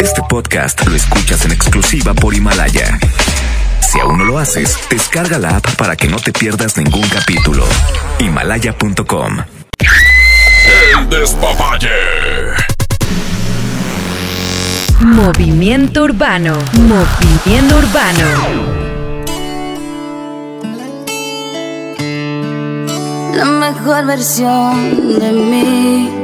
Este podcast lo escuchas en exclusiva por Himalaya. Si aún no lo haces, descarga la app para que no te pierdas ningún capítulo. Himalaya.com. El despapalle. Movimiento Urbano. Movimiento Urbano. La mejor versión de mí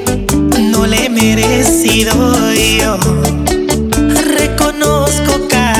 no le he merecido yo. Reconozco cada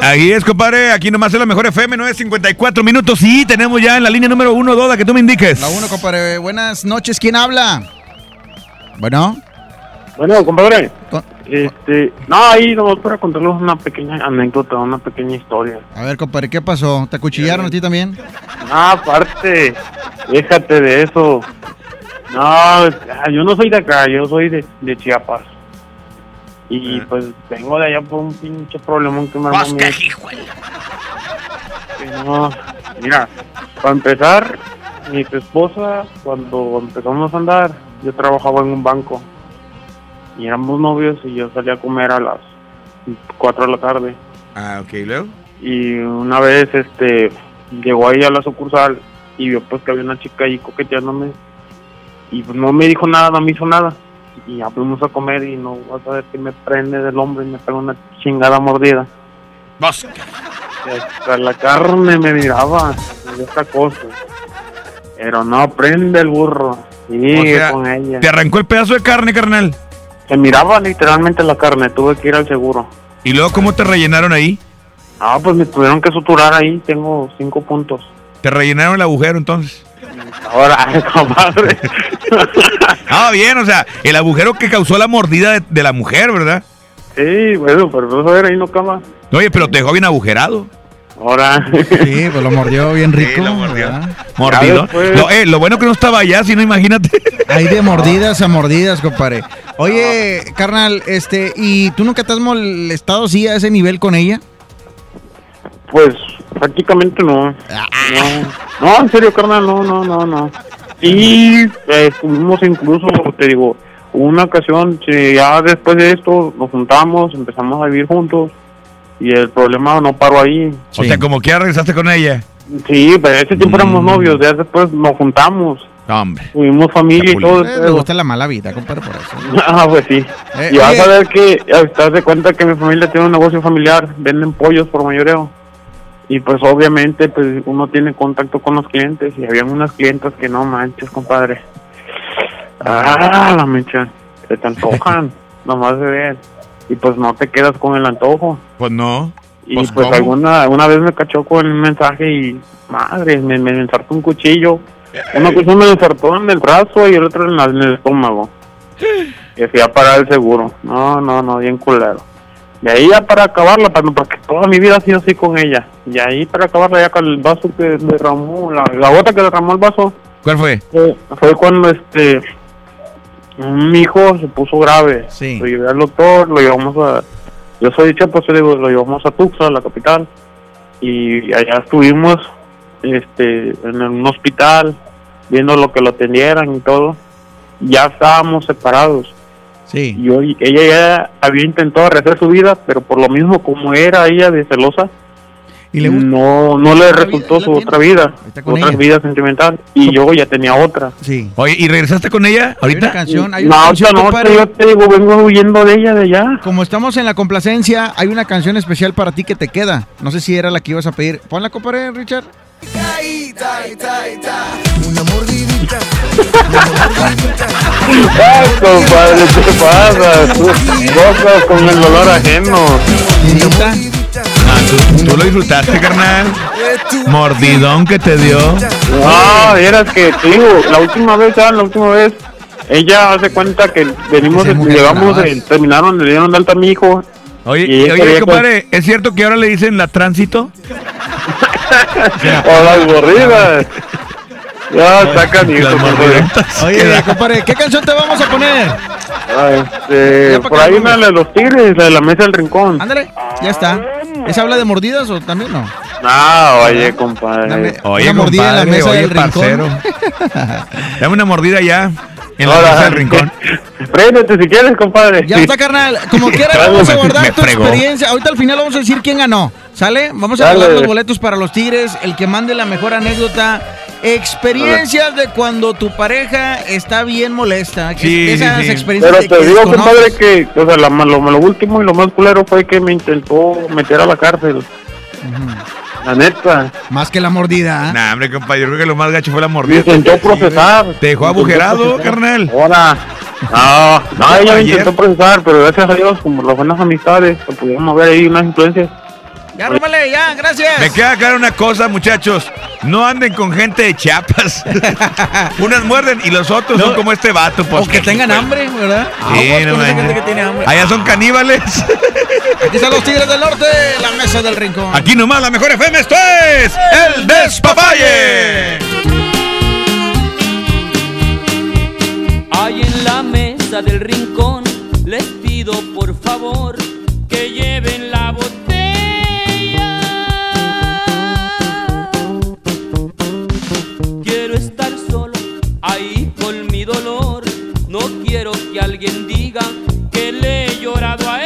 que Ahí es, compadre. Aquí nomás es la mejor FM, 954 minutos. Sí, tenemos ya en la línea número uno, Doda, que tú me indiques. La uno, compadre. Buenas noches. ¿Quién habla? Bueno. Bueno, compadre. Con- Este, no, ahí nomás para contarles una pequeña anécdota, una pequeña historia. A ver, compadre, ¿qué pasó? ¿Te acuchillaron a ti también? Ah, aparte, déjate de eso. No, ah, yo no soy de acá, yo soy de, de Chiapas. Y pues vengo de allá por un pinche problemón que me armó. Que No, mira, para empezar, mi esposa, cuando empezamos a andar, yo trabajaba en un banco. y éramos novios y yo salía a comer a las 4 de la tarde. Ah, ok, ¿y luego? Y una vez este llegó ahí a la sucursal y vio pues que había una chica ahí coqueteándome y pues no me dijo nada, no me hizo nada. Y ya fuimos a comer y no vas a ver que me prende del hombro y me pega una chingada mordida. Vas. Y hasta la carne me miraba de esta cosa. Pero no prende el burro. O sea, con ella. Te arrancó el pedazo de carne, carnal. Se miraba literalmente la carne, tuve que ir al seguro. ¿Y luego cómo te rellenaron ahí? Ah, pues me tuvieron que suturar ahí, tengo cinco puntos. Te rellenaron el agujero entonces. Ahora, compadre. Ah, bien, o sea, el agujero que causó la mordida de, de la mujer, ¿verdad? sí, bueno, pero vamos a ver, ahí no cama. Oye, pero te dejó bien agujerado. Ahora. Sí, pues lo mordió bien rico. Sí, lo mordió. Mordido. Lo, eh, lo bueno que no estaba allá, si no, imagínate. Hay de mordidas a mordidas, compadre. Oye, carnal, este, ¿y tú nunca te has molestado así a ese nivel con ella? Pues prácticamente no. No, no en serio, carnal, no, no, no, no. Y eh, estuvimos incluso, te digo, una ocasión, ya después de esto nos juntamos, empezamos a vivir juntos y el problema no paró ahí. O sea, como que ya regresaste con ella. Sí, pero ese tiempo éramos Mm. novios, ya después nos juntamos, hombre. tuvimos familia y todo. Eh, gusta la mala vida, compadre, por eso. Ah, pues sí. Eh, y vas a ver que, te das de cuenta que mi familia tiene un negocio familiar, venden pollos por mayoreo. Y pues obviamente pues uno tiene contacto con los clientes y habían unas clientas que no manches, compadre. Ah, la mecha, se te antojan, nomás de ver. Y pues no te quedas con el antojo. Pues no. Y Pues, pues, alguna una vez me cachó con un mensaje y madre, me, me ensartó un cuchillo. Una cosa me ensartó en el brazo y el otro en, la- en el estómago. Y fui a parar el seguro. No, no, no, bien culero. Y ahí ya para acabarla, para- porque toda mi vida ha sido así con ella. Y ahí para acabarla ya con el vaso que derramó, la, la gota que derramó el vaso, ¿Cuál fue? fue, fue cuando este mi hijo se puso grave. Sí. Lo llevé al doctor, lo llevamos a... Yo soy de Chiapas, yo digo, lo llevamos a Tuxtla, la capital. Y allá estuvimos este en un hospital, viendo lo que lo atendieran y todo. Ya estábamos separados. Sí. Y hoy, ella ya había intentado rehacer su vida, pero por lo mismo como era ella de celosa, ¿Y le no no le resultó vida, su otra vida, otra ella. vida sentimental. Y yo ya tenía otra. Sí. Oye, ¿y regresaste con ella Hay una ahorita? canción, hay una No, canción, no, compadre. yo te digo, vengo huyendo de ella de allá. Como estamos en la complacencia, hay una canción especial para ti que te queda. No sé si era la que ibas a pedir. Ponla, compadre, Richard. Ay, compadre, ¿qué pasa? Tú Cosas con el dolor ajeno. Ah, ¿tú, tú lo disfrutaste, carnal. Mordidón que te dio. No, eras que, digo, la última vez, ¿sabes? La última vez, ella hace cuenta que venimos, llegamos, eh, terminaron, le dieron de alta a mi hijo. Oye, oye, compadre, ¿es cierto que ahora le dicen la tránsito? O las borridas. Ya, sacan y. Oye, compadre, ¿qué canción te vamos a poner? Este, Ya pa' por ahí no una de los tigres, la de la mesa del rincón. Ándale, ya está. ¿Esa habla de mordidas o también no? No, oye, compadre. Dame Oye, una mordida en la compadre, mesa oye, del rincón. Dame una mordida ya en la Ahora, mesa del rincón. Préndete si quieres, compadre. Ya está, carnal. Como quiera, vamos a guardar me tu fregó. experiencia. Ahorita al final vamos a decir quién ganó. ¿Sale? Vamos a guardar los boletos para los Tigres. El que mande la mejor anécdota. Experiencias de cuando tu pareja está bien molesta. Sí, Esas sí, sí. experiencias Pero te digo, compadre, que o sea, la- lo, lo último y lo más culero fue que me intentó meter a la cárcel. La neta. Más que la mordida. ¿ah? Nah, hombre, compadre, yo creo que lo más gacho fue la Me mordida. intentó procesar. Te dejó Me agujerado, carnal. Ahora. No, no, ella me intentó procesar, pero gracias a Dios, como las buenas amistades, que pudimos ver ahí unas influencias. Ya, róbale, ya, gracias. Me queda claro una cosa, muchachos. No anden con gente de Chiapas. Unas muerden y los otros son como este vato. Pues, o que tengan hambre, ¿verdad? Sí, Aguas no con esa manches. gente que tiene hambre. Allá son caníbales. Aquí están los Tigres del Norte, la mesa del rincón. Aquí nomás la mejor FM, esto es El Despapalle. Ahí en la mesa del rincón les pido por favor que lleven la dolor. No quiero que alguien diga que le he llorado a él.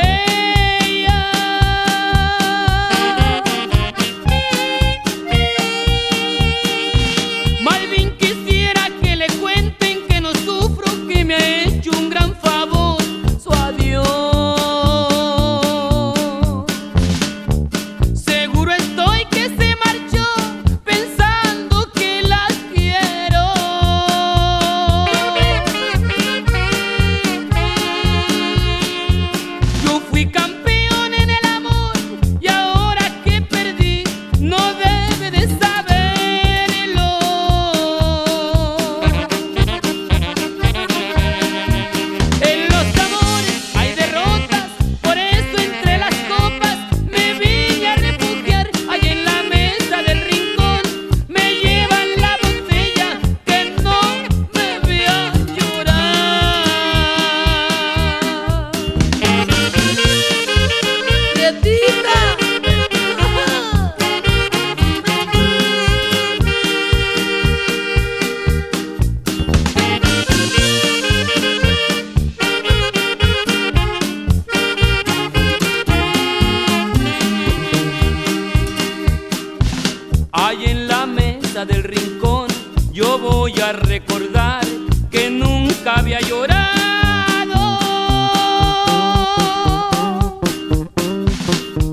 Del rincón yo voy a recordar que nunca había llorado.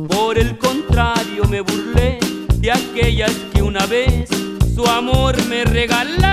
Por el contrario me burlé de aquellas que una vez su amor me regalaron.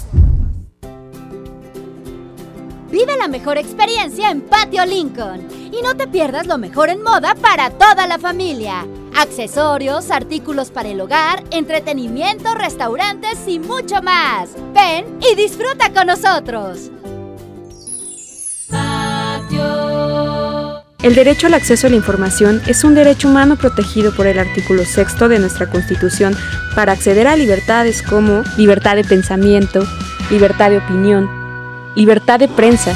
Mejor experiencia en Patio Lincoln. Y no te pierdas lo mejor en moda para toda la familia. Accesorios, artículos para el hogar, entretenimiento, restaurantes y mucho más. Ven y disfruta con nosotros. El derecho al acceso a la información es un derecho humano protegido por el artículo sexto de nuestra Constitución para acceder a libertades como libertad de pensamiento, libertad de opinión, libertad de prensa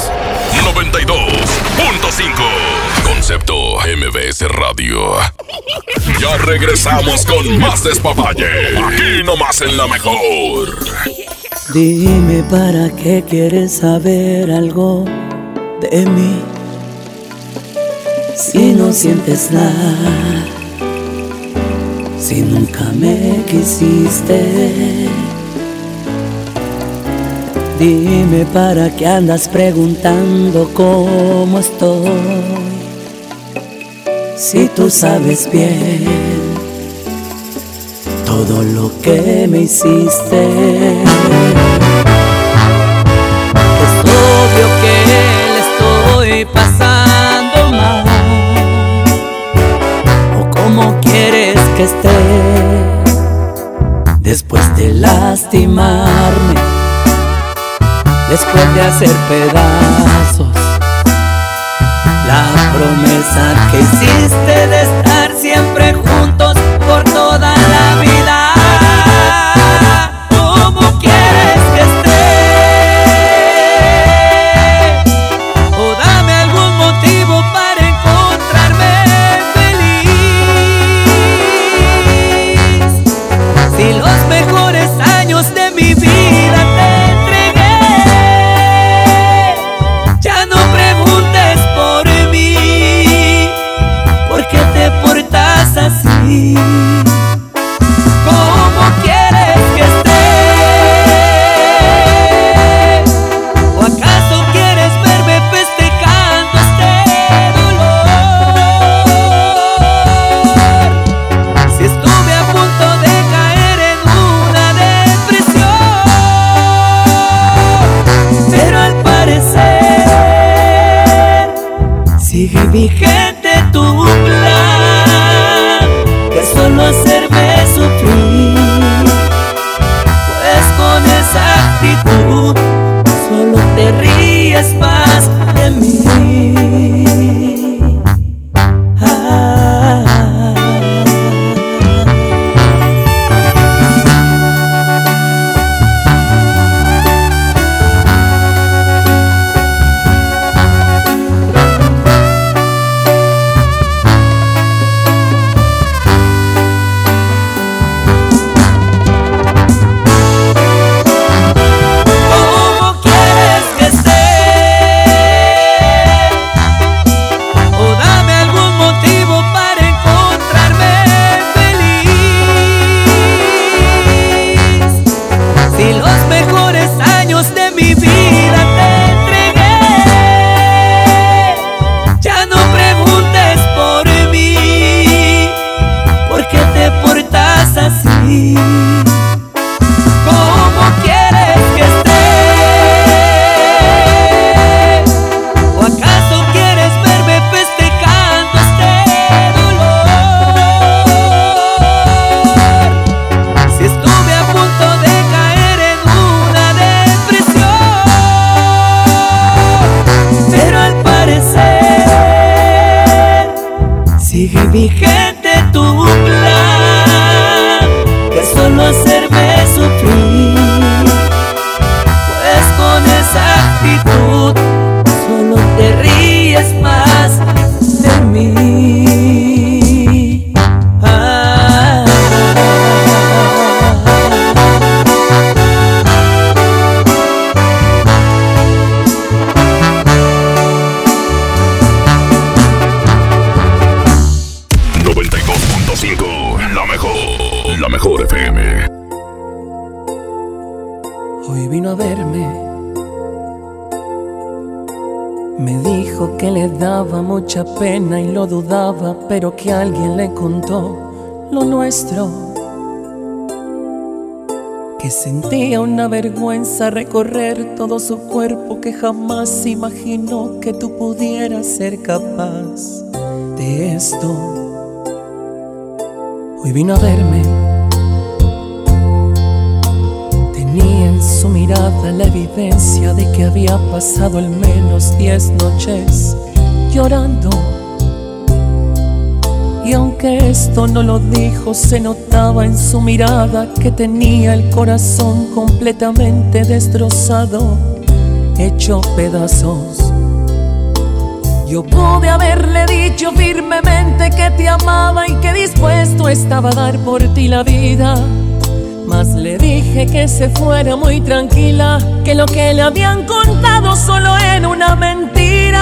92.5. Concepto MBS Radio. Ya regresamos con más despapalle. Aquí nomás en la mejor. Dime para qué quieres saber algo de mí. Si no sientes nada, si nunca me quisiste. Dime para qué andas preguntando cómo estoy. Si tú sabes bien todo lo que me hiciste. Es obvio que le estoy pasando mal. O cómo quieres que esté después de lastimarme, después de hacer pedazos. La promesa que hiciste de estar siempre juntos por toda la vida. ¿Cómo quieres que esté? ¿O acaso quieres verme festejando este dolor? Si estuve a punto de caer en una depresión, pero al parecer sigue vigente. Vino a verme. Me dijo que le daba mucha pena y lo dudaba, pero que alguien le contó lo nuestro. Que sentía una vergüenza recorrer todo su cuerpo, que jamás imaginó que tú pudieras ser capaz de esto. Hoy vino a verme. Su mirada la evidencia de que había pasado al menos diez noches llorando. Y aunque esto no lo dijo, se notaba en su mirada que tenía el corazón completamente destrozado, hecho pedazos. Yo pude haberle dicho firmemente que te amaba y que dispuesto estaba a dar por ti la vida. Mas le dije que se fuera muy tranquila, que lo que le habían contado solo era una mentira.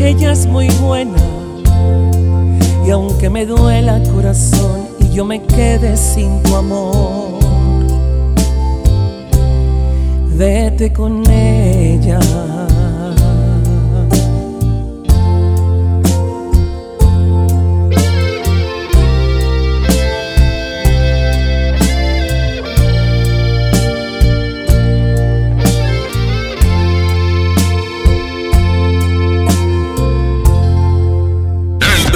Ella es muy buena. Y aunque me duela corazón y yo me quede sin tu amor, vete con ella.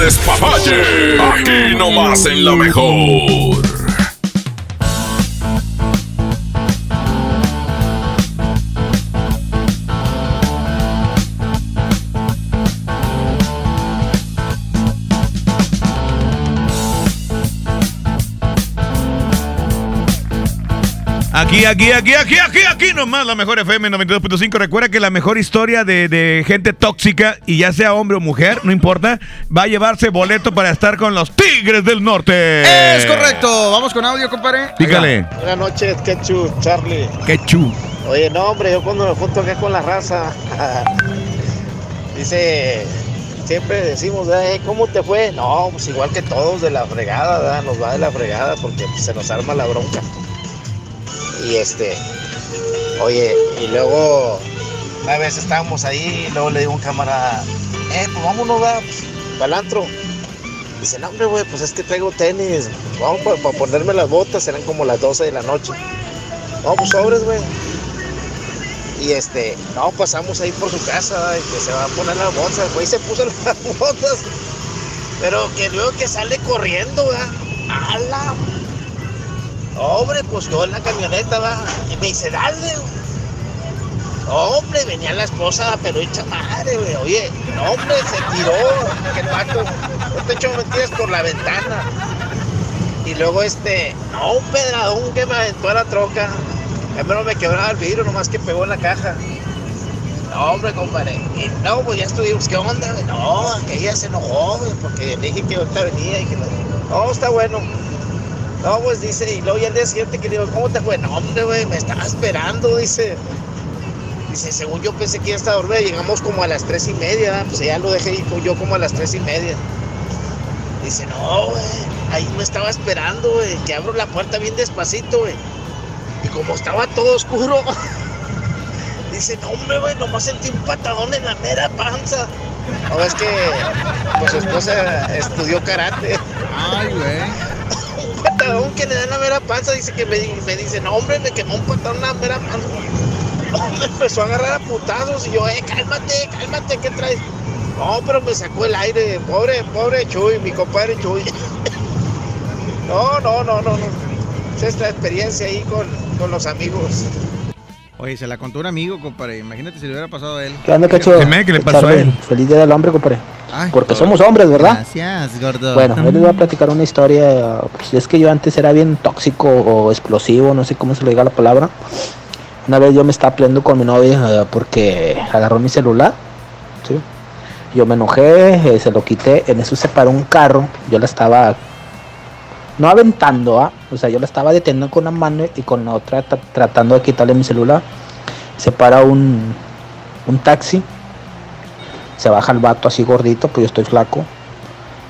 Despapalle. Aquí nomás en la mejor. Aquí, aquí, aquí, aquí, aquí, aquí nomás la mejor FM 92.5. Recuerda que la mejor historia de, de gente tóxica, y ya sea hombre o mujer, no importa, va a llevarse boleto para estar con los Tigres del Norte. Es correcto. Vamos con audio, compadre. Dígale. Buenas noches, Quechu, Charlie. Quechu. Oye, no, hombre, yo cuando me junto acá con la raza, dice, siempre decimos, "Eh, ¿cómo te fue? No, pues igual que todos, de la fregada, ¿verdad? nos va de la fregada porque se nos arma la bronca. Y este, oye, y luego, una vez estábamos ahí, y luego le digo a un camarada, eh, pues vámonos, va, pues, pa'l antro. Dice, no, hombre, güey, pues es que traigo tenis, vamos para ponerme las botas, eran como las 12 de la noche. Vamos, pues sobres, güey. Y este, no, pasamos ahí por su casa y que se va a poner las botas. Güey, se puso las botas. Pero que luego que sale corriendo, ¿verdad? ¡Hala! Hombre, pues yo en la camioneta, va. Y me dice, dale. Hombre, venía la esposa, pero hecha madre, güey. Oye, no, hombre, se tiró. Que el vato, no te echo mentiras por la ventana. Y luego este, no, un pedradón que me aventó a la troca. Primero me quebraba el vidrio, nomás que pegó en la caja. No, hombre, compadre. Y no, pues ya estuvimos, ¿qué onda? No, que ella se enojó, güey, porque le dije que ahorita venía y no. No, está bueno. No, pues dice, y luego ya el día siguiente que le digo, ¿cómo te fue? No, hombre, güey, me estaba esperando, dice. Dice, según yo pensé que ya estaba dormida, llegamos como a las tres y media, pues ya lo dejé ir yo como a las tres y media. Dice, no, güey, ahí me estaba esperando, güey, que abro la puerta bien despacito, güey. Y como estaba todo oscuro, dice, no, hombre, güey, nomás sentí un patadón en la mera panza. No, es que pues su esposa estudió karate. Ay, güey. Patadón que le da en la mera panza, dice que me, me dice, no, hombre, me quemó un patadón en la mera panza. me empezó a agarrar a putazos y yo, eh, cálmate, cálmate, ¿qué traes? No, pero me sacó el aire, pobre, pobre Chuy, mi compadre Chuy. no, no, no, no, no. Es esta experiencia ahí con, con los amigos. Oye, se la contó un amigo, compadre. Imagínate si le hubiera pasado a él. ¿Qué onda, cacho? ¿qué le pasó a él? Feliz día del hombre, compadre. Ay, Porque gordo. somos hombres, ¿verdad? Gracias, gordo. Bueno, hoy les voy a platicar una historia. pues, es que yo antes era bien tóxico o explosivo, no sé cómo se le diga la palabra. Una vez yo me estaba peleando con mi novia eh, porque agarró mi celular. ¿sí? Yo me enojé, eh, se lo quité. En eso se paró un carro. Yo la estaba no aventando, ¿ah? o sea, yo la estaba deteniendo con una mano y con la otra tra- tratando de quitarle mi celular. Se para un, un taxi, se baja el vato así gordito, pues yo estoy flaco.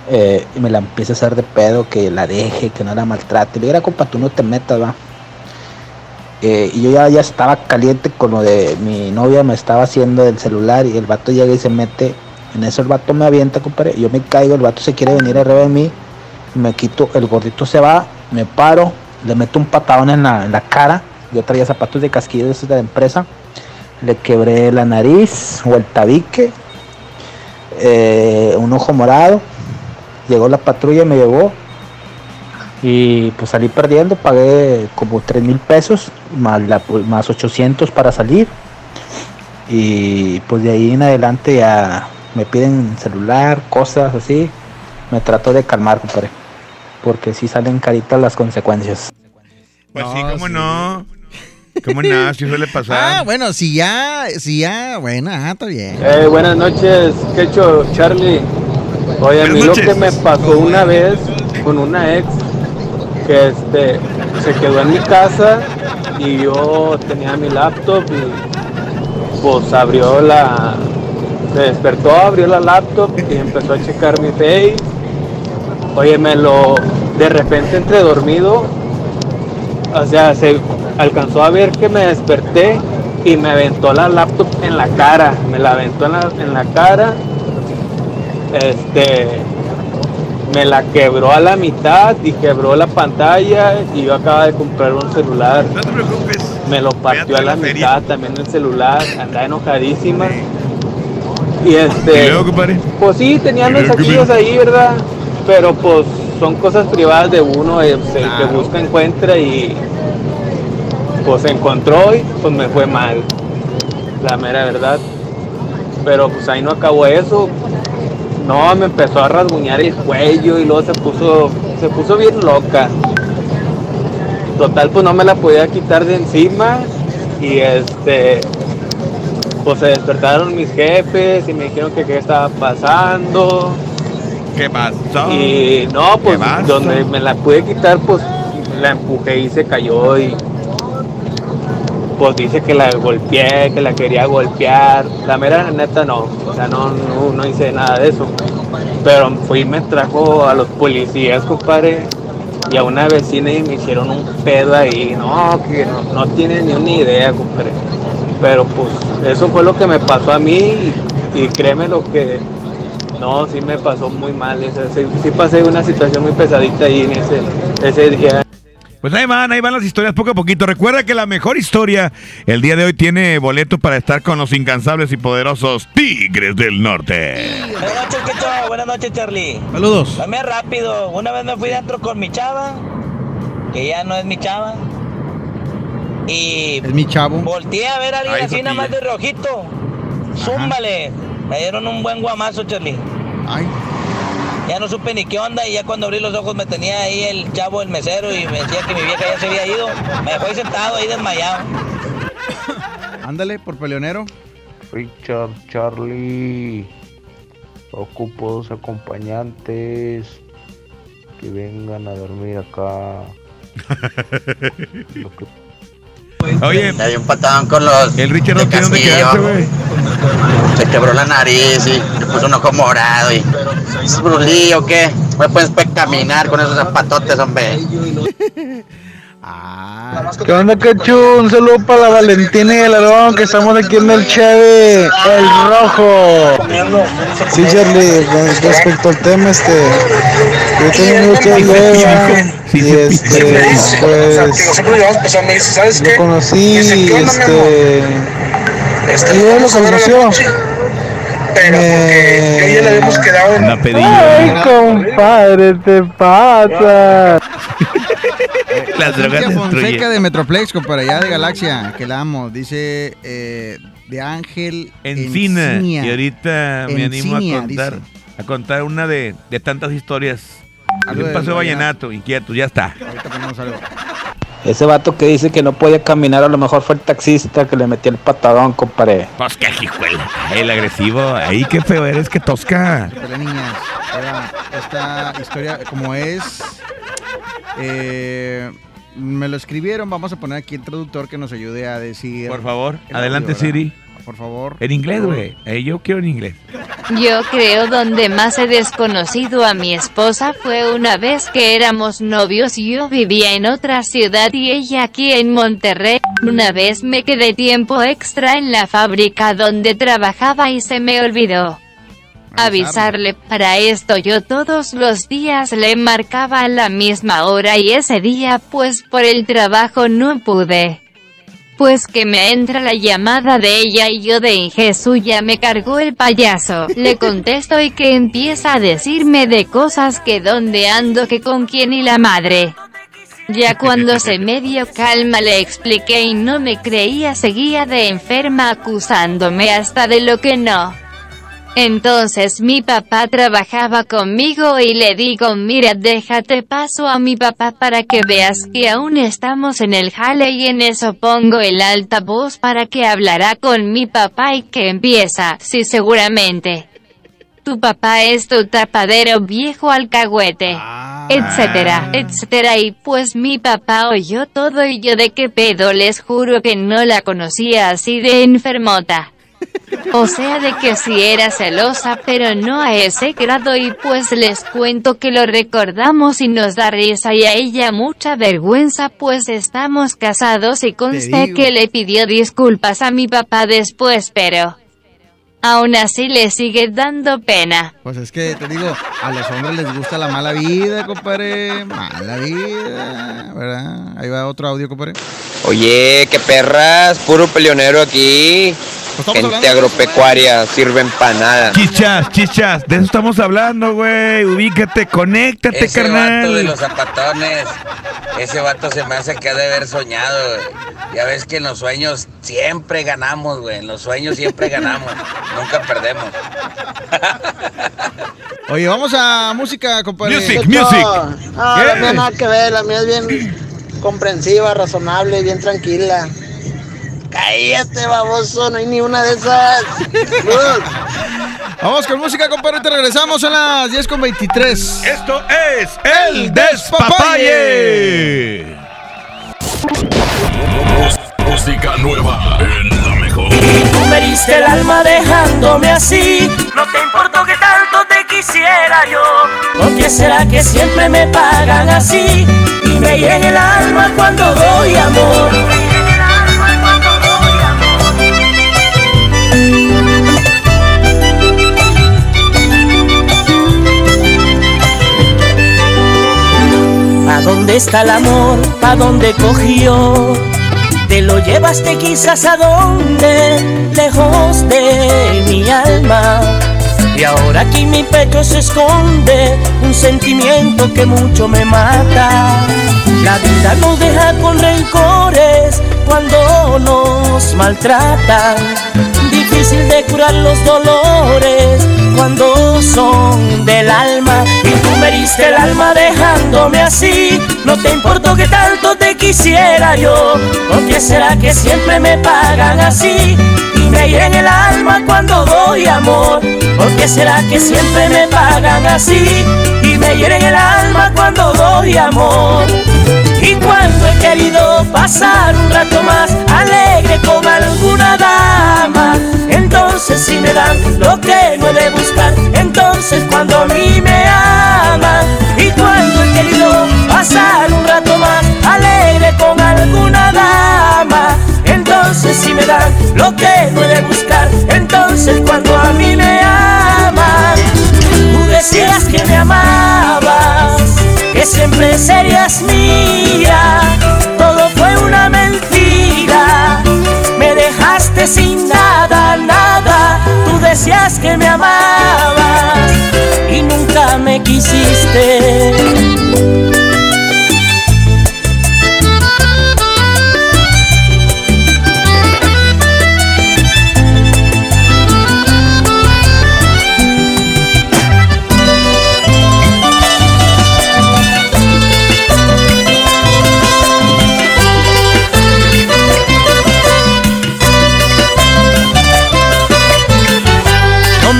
eh, y me la empieza a hacer de pedo, que la deje, que no la maltrate. Le digo, "Mira, compa, tú no te metas, va. Eh, y yo ya, ya estaba caliente con lo de mi novia, me estaba haciendo del celular y el vato llega y se mete. En eso el vato me avienta, compadre. Yo me caigo, el vato se quiere venir arriba de mí. Me quito, el gordito se va, me paro, le meto un patadón en la, en la cara. Yo traía zapatos de casquillo de la empresa. Le quebré la nariz o el tabique, eh, un ojo morado. Llegó la patrulla y me llevó. Y pues salí perdiendo, pagué como 3 mil pesos, más, la- más 800 para salir. Y pues de ahí en adelante ya me piden celular, cosas así. Me trato de calmar, compadre. Porque si salen caritas las consecuencias. Pues sí, cómo no. ¿Cómo no? Si suele Ah, pasar. bueno, si ya, si ya, bueno, ajá, está bien. Eh, buenas noches, Quecho, Charlie. Oye, a mí lo que me pasó una vez con una ex que este se quedó en mi casa y yo tenía mi laptop y pues abrió la se despertó, abrió la laptop y empezó a checar mi face Oye, me lo. De repente entre dormido. O sea, se alcanzó a ver que me desperté y me aventó la laptop en la cara. Me la aventó en la, en la cara. Este. Me la quebró a la mitad y quebró la pantalla. Y yo acaba de comprar un celular. No te preocupes. Me lo partió a la mitad también el celular. Andaba enojadísima. Y este. ¿Y luego, compadre? Pues sí, tenía ¿Y luego qué mensajillos pedo? ahí, ¿verdad? Pero pues son cosas privadas de uno, el que busca encuentra y pues encontró y pues me fue mal, la mera verdad. Pero pues ahí no acabó eso. No, me empezó a rasguñar el cuello y luego se puso, se puso bien loca. Total, pues no me la podía quitar de encima y este, pues se despertaron mis jefes y me dijeron que qué estaba pasando. ¿Qué pasó? Y no, pues donde me la pude quitar, pues la empujé y se cayó y pues dice que la golpeé, que la quería golpear. La mera neta no, o sea, no, no, no hice nada de eso. Pero fui y me trajo a los policías, compadre, y a una vecina y me hicieron un pedo ahí. No, que no, no tienen ni una idea, compadre. Pero pues eso fue lo que me pasó a mí y, y créeme lo que no, sí me pasó muy mal. esa- sí, sí pasé una situación muy pesadita ahí en ese, ese día. Pues ahí van, ahí van las historias poco a poquito. Recuerda que la mejor historia el día de hoy tiene boleto para estar con los incansables y poderosos Tigres del Norte. Buenas noches, Quecho. Buenas noches, Charlie. Saludos. Dame rápido. Una vez me fui dentro con mi chava, que ya no es mi chava. Y Es mi chavo. volteé a ver a alguien Ay, así nada más de rojito. Zúmbale. Me dieron un buen guamazo, Charlie. Ay. Ya no supe ni qué onda y ya cuando abrí los ojos me tenía ahí el chavo, el mesero y me decía que mi vieja ya se había ido. Me dejó ahí sentado, ahí desmayado. Ándale, por peleonero. Richard, Charlie, ocupo dos acompañantes que vengan a dormir acá. Lo que- Oye, Le di un patadón con los. el Richard no de tiene quedarse, güey. Se quebró la nariz y le puso un ojo morado. Y... ¿Es Brulí o qué? No puedes caminar con esos zapatotes, hombre. ¿Qué onda, Cachu? Un saludo para la Valentina y el Aarón, que estamos aquí en el Cheve, el rojo. Sí, Charlie, respecto al tema, este, yo tengo mucho leva, y este, pues, lo conocí, este, y él lo conoció. Pero porque ya le habíamos quedado en Una Ay, compadre, te pasa. Las drogas Fonseca de Metroplex, para allá de Galaxia, que la amo. Dice eh, de Ángel Encina. Encinia. Y ahorita me animo a contar, dice. a contar una de, de tantas historias. Del paseo vallenato. inquieto, ya está. Ahorita ponemos algo. Ese vato que dice que no podía caminar, a lo mejor fue el taxista que le metió el patadón, compadre. Pues qué hijuela. El agresivo. Ahí qué feo eres, que tosca. Pero niñas, esta historia, como es, eh, me lo escribieron. Vamos a poner aquí el traductor que nos ayude a decir. Por favor, el adelante, audio, ¿verdad? Siri. Por favor. En inglés, güey. Eh, yo quiero en inglés. Yo creo donde más he desconocido a mi esposa fue una vez que éramos novios y yo vivía en otra ciudad y ella aquí en Monterrey. Una vez me quedé tiempo extra en la fábrica donde trabajaba y se me olvidó avisarle. Para esto yo todos los días le marcaba a la misma hora y ese día pues por el trabajo no pude. Pues que me entra la llamada de ella y yo de Inge suya me cargó el payaso. Le contesto y que empieza a decirme de cosas que dónde ando que con quién y la madre. Ya cuando se medio calma le expliqué y no me creía seguía de enferma acusándome hasta de lo que no. Entonces mi papá trabajaba conmigo y le digo mira déjate paso a mi papá para que veas que aún estamos en el jale y en eso pongo el altavoz para que hablará con mi papá y que empieza, sí seguramente. Tu papá es tu tapadero viejo alcahuete. Etcétera, etcétera y pues mi papá oyó todo y yo de qué pedo les juro que no la conocía así de enfermota. O sea de que sí era celosa, pero no a ese grado y pues les cuento que lo recordamos y nos da risa y a ella mucha vergüenza pues estamos casados y consta que le pidió disculpas a mi papá después, pero... Aún así le sigue dando pena. Pues es que te digo, a los hombres les gusta la mala vida, compadre. Mala vida, ¿verdad? Ahí va otro audio, compadre. Oye, qué perras, puro peleonero aquí. Pues estamos Gente agropecuaria, sirven para nada. Chichas, chichas, de eso estamos hablando, güey. Ubícate, conéctate, Ese carnal. vato de los zapatones, ese vato se me hace que ha de haber soñado, güey. Ya ves que en los sueños siempre ganamos, güey. En los sueños siempre ganamos, nunca perdemos. Oye, vamos a música, compadre. Ah, la mía nada que ver, la mía es bien comprensiva, razonable, bien tranquila. Cállate, baboso, no hay ni una de esas. Vamos con música, compadre. Te regresamos a las 10 con 23. Esto es El Despapalle. Música nueva en me diste el alma dejándome así. No te importó que tanto te quisiera yo. ¿Por qué será que siempre me pagan así? Y me llena el alma cuando doy amor. ¿A dónde está el amor? ¿A dónde cogió? Te lo llevaste quizás a donde, lejos de mi alma. Y ahora aquí en mi pecho se esconde un sentimiento que mucho me mata. La vida nos deja con rencores cuando nos maltratan. Difícil de curar los dolores cuando son del alma. Y tú me diste el alma dejándome así. No te importó que tanto te quisiera yo. ¿Por qué será que siempre me pagan así? Y me hieren el alma cuando doy amor. ¿Por qué será que siempre me pagan así? Y me hieren el alma cuando doy amor. Y cuando he querido pasar un rato más alegre con alguna dama, entonces si me dan lo que no he de buscar, entonces cuando a mí me aman. Y cuando he querido pasar un rato más alegre con alguna dama, entonces si me dan lo que no he de buscar, entonces cuando a mí me aman. Tú decías que me amabas, que siempre serías mía. Todo fue una mentira, me sin nada, nada. Tú decías que me amabas y nunca me quisiste.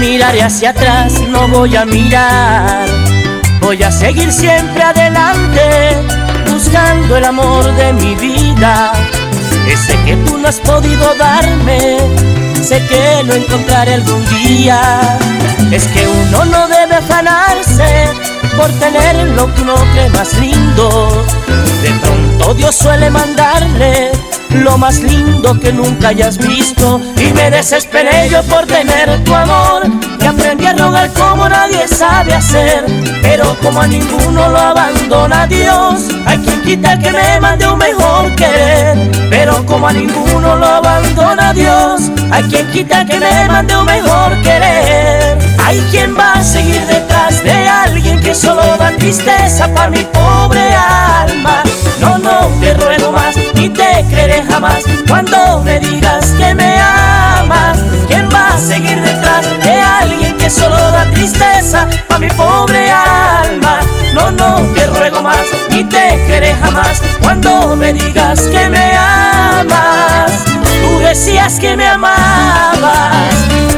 Miraré hacia atrás, no voy a mirar. Voy a seguir siempre adelante, buscando el amor de mi vida. Ese que tú no has podido darme, sé que lo encontraré algún día. Es que uno no debe afanarse por tener lo que uno cree más lindo. De pronto Dios suele mandarle lo más lindo que nunca hayas visto. Y me desesperé yo por tener tu amor y aprendí a rogar como nadie sabe hacer. Pero como a ninguno lo abandona Dios hay quien quita que me mande un mejor querer. Pero como a ninguno lo abandona Dios hay quien quita que me mande un mejor querer. Hay quien va a seguir detrás de alguien que solo da tristeza para mi pobre alma. No, no te ruego más ni te creeré jamás cuando me digas que me amas. ¿Quién va a seguir detrás de alguien que solo da tristeza para mi pobre alma? No, no te ruego más ni te creeré jamás cuando me digas que me amas. Tú decías que me amabas,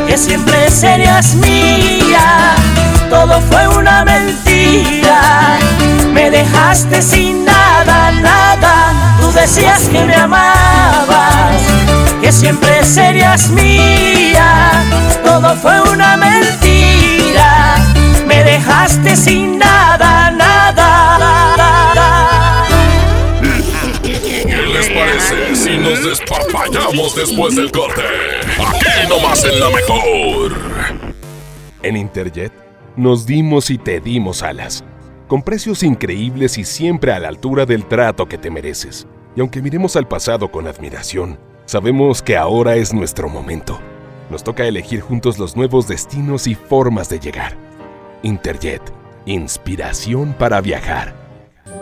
que siempre serías mía. Todo fue una mentira, me dejaste sin nada, nada. Decías que me amabas, que siempre serías mía. Todo fue una mentira, me dejaste sin nada, nada. ¿Qué les parece si nos despapallamos después del corte? Aquí nomás en la mejor. En Interjet nos dimos y te dimos alas, con precios increíbles y siempre a la altura del trato que te mereces. Y aunque miremos al pasado con admiración, sabemos que ahora es nuestro momento. Nos toca elegir juntos los nuevos destinos y formas de llegar. Interjet, inspiración para viajar.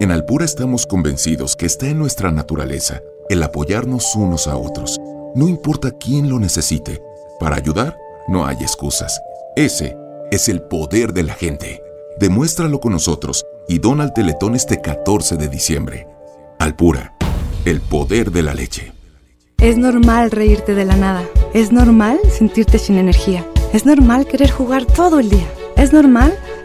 En Alpura estamos convencidos que está en nuestra naturaleza el apoyarnos unos a otros, no importa quién lo necesite. Para ayudar, no hay excusas. Ese es el poder de la gente. Demuéstralo con nosotros y dona al Teletón este 14 de diciembre. Alpura, el poder de la leche. Es normal reírte de la nada. Es normal sentirte sin energía. Es normal querer jugar todo el día. Es normal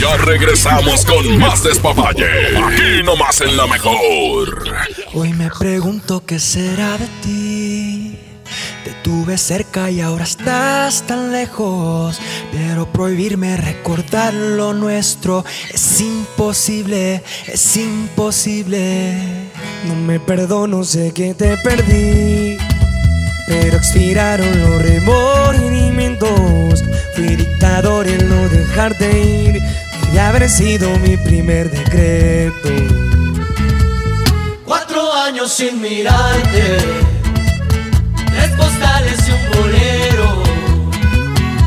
Ya regresamos con más despapalle. Aquí nomás en la mejor. Hoy me pregunto qué será de ti. Te tuve cerca y ahora estás tan lejos. Pero prohibirme recordar lo nuestro es imposible, es imposible. No me perdono, sé que te perdí. Pero expiraron los remordimientos. Fui dictador en no dejarte ir. Debe haber sido mi primer decreto. Cuatro años sin mirarte, tres postales y un bolero.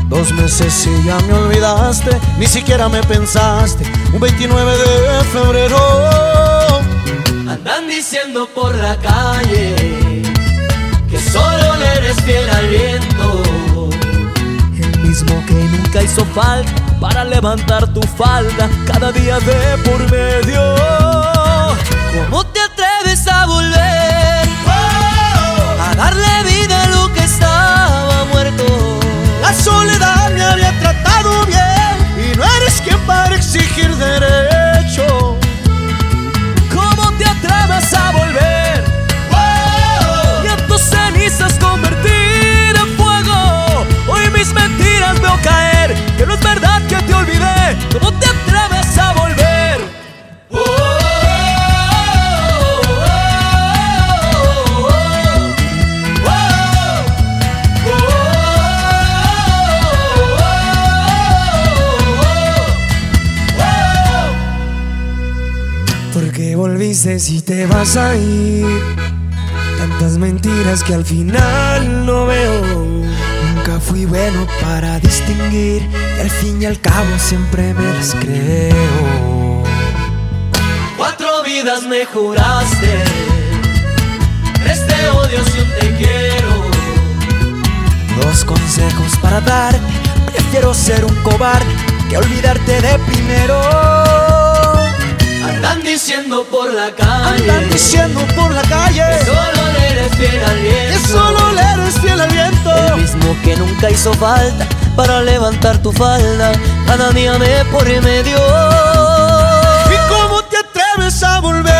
Dos meses y ya me olvidaste, ni siquiera me pensaste. Un 29 de febrero. Andan diciendo por la calle solo le eres fiel al viento. El mismo que nunca hizo falta para levantar tu falda cada día de por medio. ¿Cómo te atreves a volver? A darle vida a lo que estaba muerto. La soledad me había tratado bien y no eres quien para exigir derecho. ¿Cómo te atreves a volver? ¿Por qué volviste si te vas a ir? Tantas mentiras que al final no veo. Fui bueno para distinguir y al fin y al cabo siempre me las creo. Cuatro vidas me juraste, tres te odio un te quiero. Dos consejos para darte, prefiero ser un cobarde que olvidarte de primero. Andan diciendo por la calle, Andan diciendo por la calle que solo le eres fiel al viento. que solo le eres fiel al viento. El mismo que nunca hizo falta para levantar tu falda, cada día me por medio. ¿Y cómo te atreves a volver?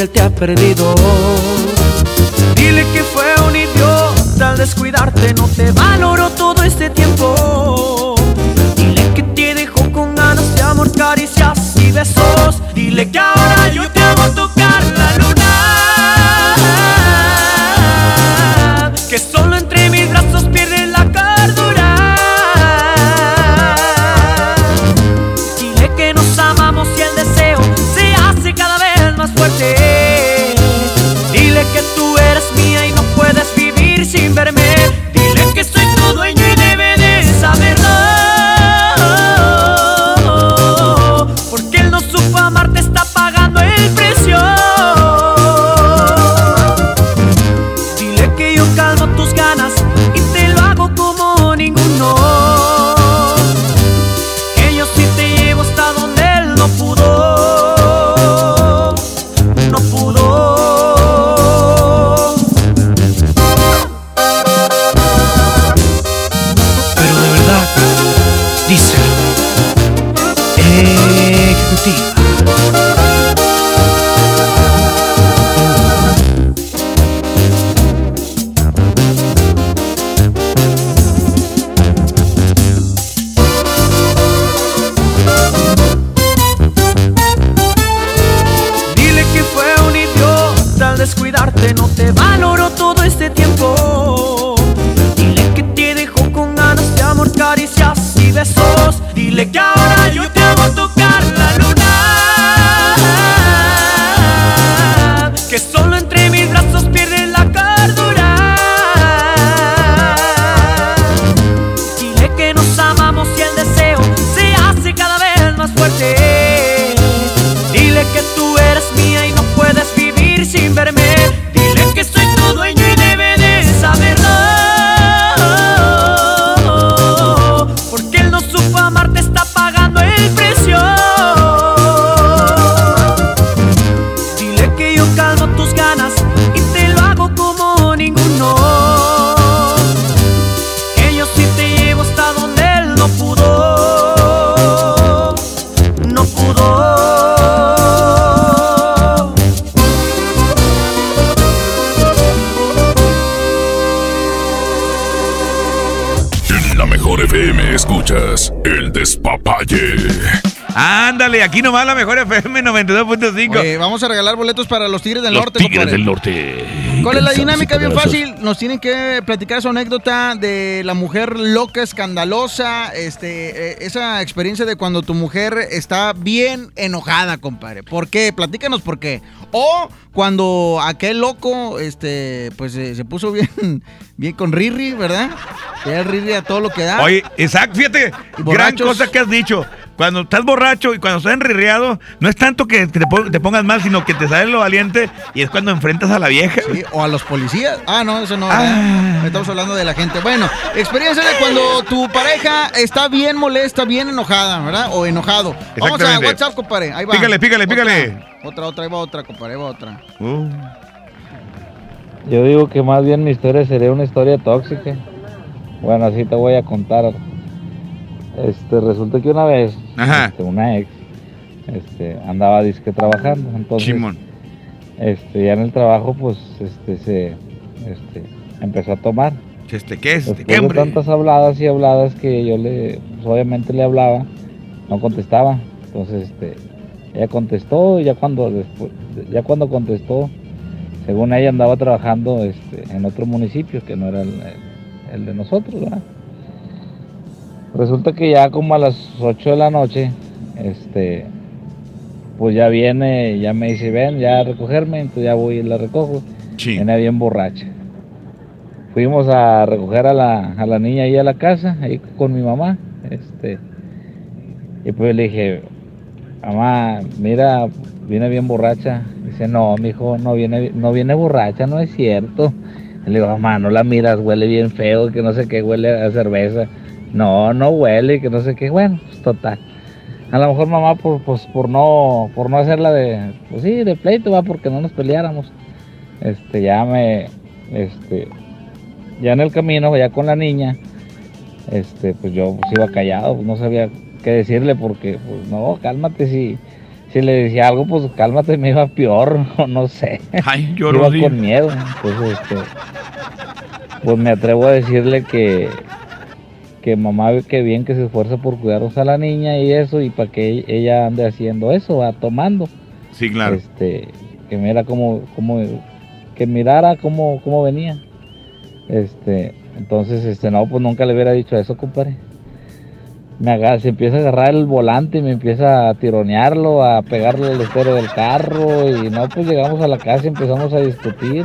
Él te ha perdido. Dile que fue un idiota al descuidarte, no te valoró aquí nomás la mejor FM 92.5. Oye, vamos a regalar boletos para los Tigres del Los Norte, Tigres compadre. del Norte. ¿Cuál es la dinámica? Bien fácil. Nos tienen que platicar su anécdota de la mujer loca, escandalosa, este, eh, esa experiencia de cuando tu mujer está bien enojada, compadre. ¿Por qué? Platícanos por qué. O cuando aquel loco, este, pues eh, se puso bien, bien con Riri, ¿verdad? Que era Riri a todo lo que da. Oye, exacto, fíjate, gran cosa que has dicho. Cuando estás borracho y cuando estás enrirriado, no es tanto que te, pon- te pongas mal, sino que te sale lo valiente y es cuando enfrentas a la vieja. Sí, o a los policías. Ah, no, eso no. ¿verdad? Estamos hablando de la gente. Bueno, experiencia de cuando tu pareja está bien molesta, bien enojada, ¿verdad? O enojado. Vamos a Exactamente. WhatsApp, compadre. Ahí va. Pícale, pícale, Otra, pícale. Otra, otra, ahí va otra, compadre, ahí va otra. Uh. Yo digo que más bien mi historia sería una historia tóxica. Bueno, así te voy a contar. Este, resulta que una vez, este, una ex, este, andaba disque trabajando, entonces, este, ya en el trabajo, pues, este, se, este, empezó a tomar. Este, ¿qué es? Después ¿Qué, de tantas habladas y habladas que yo le, pues, obviamente le hablaba, no contestaba. Entonces, este, ella contestó y ya cuando después, ya cuando contestó, según ella andaba trabajando este, en otro municipio que no era el, el- el de nosotros, ¿verdad? Resulta que ya como a las 8 de la noche, este, pues ya viene, ya me dice, ven, ya a recogerme, entonces ya voy y la recojo. Viene bien borracha. Fuimos a recoger a la, a la niña ahí a la casa, ahí con mi mamá, este, y pues le dije, mamá, mira, viene bien borracha. Dice, no, mijo, no viene, no viene borracha, no es cierto. Le digo, mamá, no la miras, huele bien feo, que no sé qué, huele a cerveza. No, no huele, que no sé qué. Bueno, pues total. A lo mejor mamá por, pues, por no, por no hacerla de, pues sí, de pleito, va, porque no nos peleáramos. Este, ya me, este, ya en el camino, ya con la niña, este, pues yo pues, iba callado, pues, no sabía qué decirle porque, pues no, cálmate, si, si le decía algo, pues cálmate, me iba peor, o no sé. Ay, yo iba con miedo, entonces, este, pues me atrevo a decirle que, que mamá que bien que se esfuerza por cuidarnos a la niña y eso, y para que ella ande haciendo eso, va tomando. Sí, claro. Este, que mira cómo, cómo, que mirara cómo, cómo venía. Este, entonces, este, no, pues nunca le hubiera dicho eso, compadre. Me agarra, se empieza a agarrar el volante y me empieza a tironearlo, a pegarle el estero del carro y no, pues llegamos a la casa y empezamos a discutir.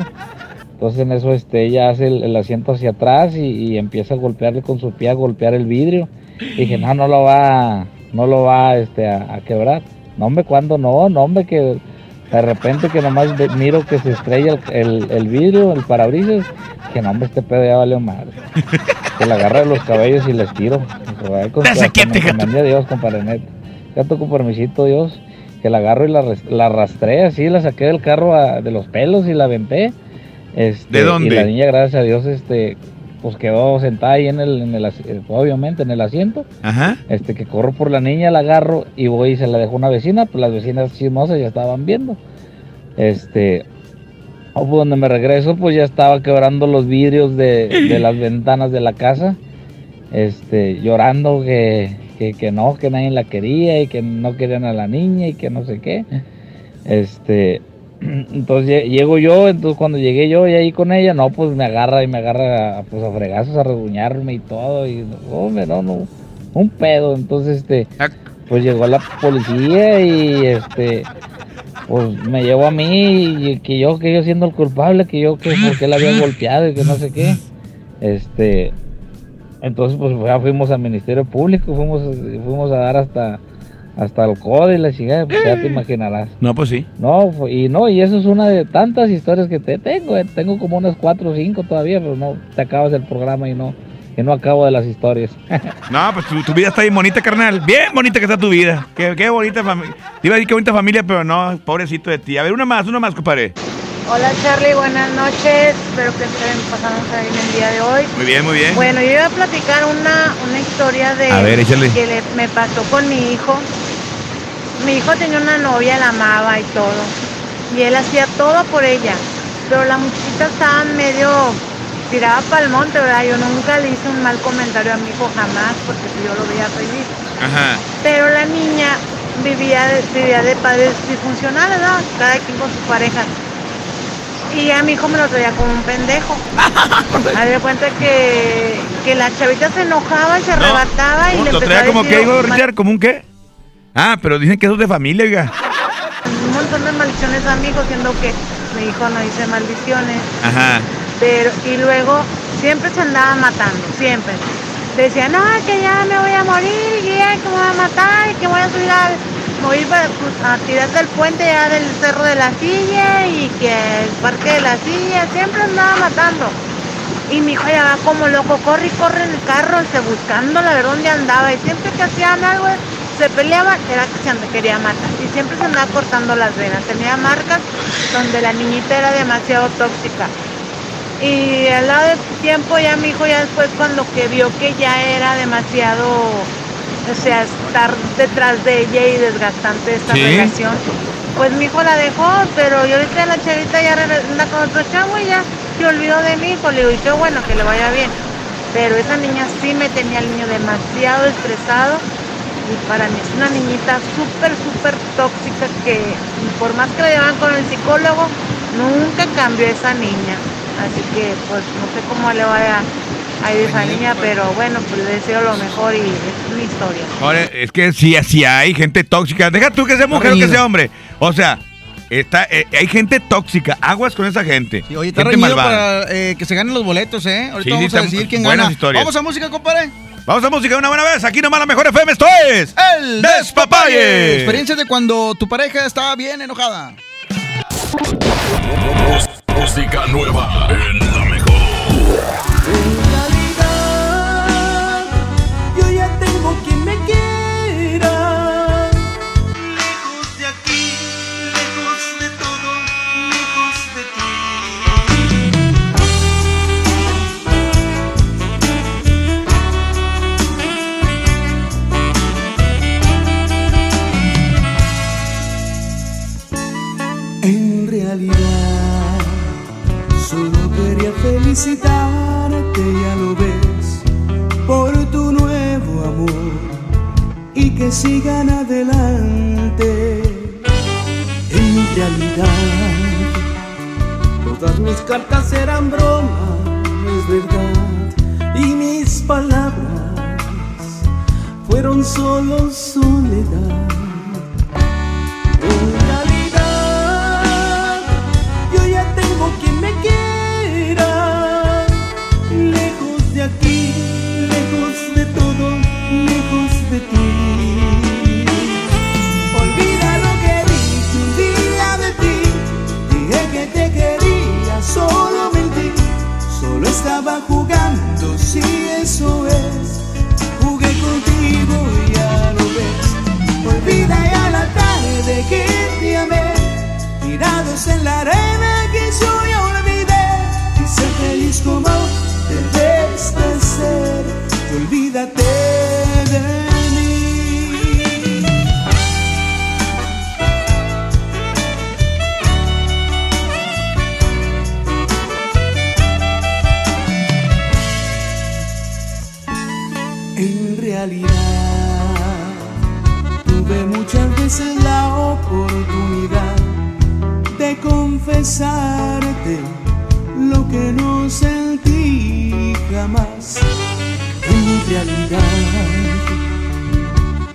Entonces en eso este, ella hace el, el asiento hacia atrás y, y empieza a golpearle con su pie, a golpear el vidrio. Y dije, no, no lo va, no lo va este, a, a quebrar. No, hombre, ¿cuándo no? No, hombre, que de repente que nomás miro que se estrella el, el- el vidrio, el parabrisas. Que no, hombre, este pedo ya valió madre. Que la agarra de los cabellos y les tiro. "Ay, con- a Dios, compadre, neta. Ya con permisito, Dios. Que la agarro y la, la arrastré así, la saqué del carro a- de los pelos y la aventé. Este, ¿De dónde? Y la niña, gracias a Dios, este, pues quedó sentada ahí en el, en el asi- eh, obviamente en el asiento. Ajá. Este, que corro por la niña, la agarro y voy y se la dejo a una vecina, pues las vecinas chismosas ya estaban viendo. Este, o pues donde me regreso, pues ya estaba quebrando los vidrios de, de las ventanas de la casa. Este, llorando que, que, que no, que nadie la quería y que no querían a la niña y que no sé qué. Este, entonces lle- llego yo, entonces cuando llegué yo y ahí con ella, no, pues me agarra y me agarra pues a fregazos, a reguñarme y todo, y hombre, no, no, un pedo, entonces este, pues llegó la policía y este, pues me llevó a mí y que yo, que yo siendo el culpable, que yo, que porque la había golpeado y que no sé qué, este, entonces pues ya fuimos al Ministerio Público, fuimos, fuimos a dar hasta, hasta el código y la chingada, pues ya te imaginarás. No, pues sí. No, y no, y eso es una de tantas historias que te tengo, eh, tengo como unas cuatro o cinco todavía, pero no, te acabas el programa y no, y no acabo de las historias. No, pues tu, tu vida está bien bonita, carnal. Bien bonita que está tu vida. Qué, qué bonita familia. Iba a decir qué bonita familia, pero no, pobrecito de ti. A ver, una más, una más, compadre. Hola Charlie, buenas noches. Espero que estén pasando bien el día de hoy. Muy bien, muy bien. Bueno, yo iba a platicar una, una historia de A ver, échale. que le- me pasó con mi hijo. Mi hijo tenía una novia, la amaba y todo. Y él hacía todo por ella. Pero la muchachita estaba medio tirada para el monte, ¿verdad? Yo nunca le hice un mal comentario a mi hijo jamás porque yo lo veía feliz. Ajá. Pero la niña vivía de, vivía de padres disfuncionales, ¿no? Cada quien con sus parejas. Y a mi hijo me lo traía como un pendejo. Haz de cuenta que, que la chavita se enojaba y se arrebataba y le Lo a traía como que, digo, Richard, como un qué. Ah, pero dicen que eso es de familia, oiga. un montón de maldiciones a mi hijo, siendo que mi hijo no dice maldiciones. Ajá. Pero, y luego siempre se andaba matando, siempre. Decía, no, que ya me voy a morir, ya que me voy a matar, y que voy a subir al, voy para- pues, a tirar del puente ya del cerro de la silla y que el parque de la silla, siempre andaba matando. Y mi hijo ya va como loco, corre y corre en el carro, se buscando la verdad dónde andaba. Y siempre que hacían algo, se peleaban, era que se quería matar. Y siempre se andaba cortando las venas. Tenía marcas donde la niñita era demasiado tóxica. Y al lado del tiempo ya mi hijo ya después cuando que vio que ya era demasiado o sea, estar detrás de ella y desgastante esta Sí. relación. Pues mi hijo la dejó, pero yo ahorita la chavita ya anda con otro chavo y ya se olvidó de mi hijo. Le digo, y qué bueno que le vaya bien. Pero esa niña sí me tenía al niño demasiado estresado y para mí es una niñita súper, súper tóxica que por más que la llevan con el psicólogo, nunca cambió esa niña. Así que pues no sé cómo le vaya a ir esa niña, pero bueno, pues le deseo lo mejor y es mi historia. Ahora, es que sí, sí hay gente tóxica. Deja tú que sea mujer o que sea hombre. O sea, está, eh, hay gente tóxica. Aguas con esa gente. Oye, está gente malvada. para eh, que se ganen los boletos, ¿eh? Ahorita Sí, sí, vamos a decir quién gana. historias. Vamos a música, compadre. Vamos a música una buena vez. Aquí nomás la mejor FM. Esto es. El Despapalle. Experiencia de cuando tu pareja estaba bien enojada. Música nueva en felicitarte, ya lo ves por tu nuevo amor y que sigan adelante. En realidad, todas mis cartas eran broma, es verdad, y mis palabras fueron solo soledad. En la arena lo que no sentí jamás. En realidad,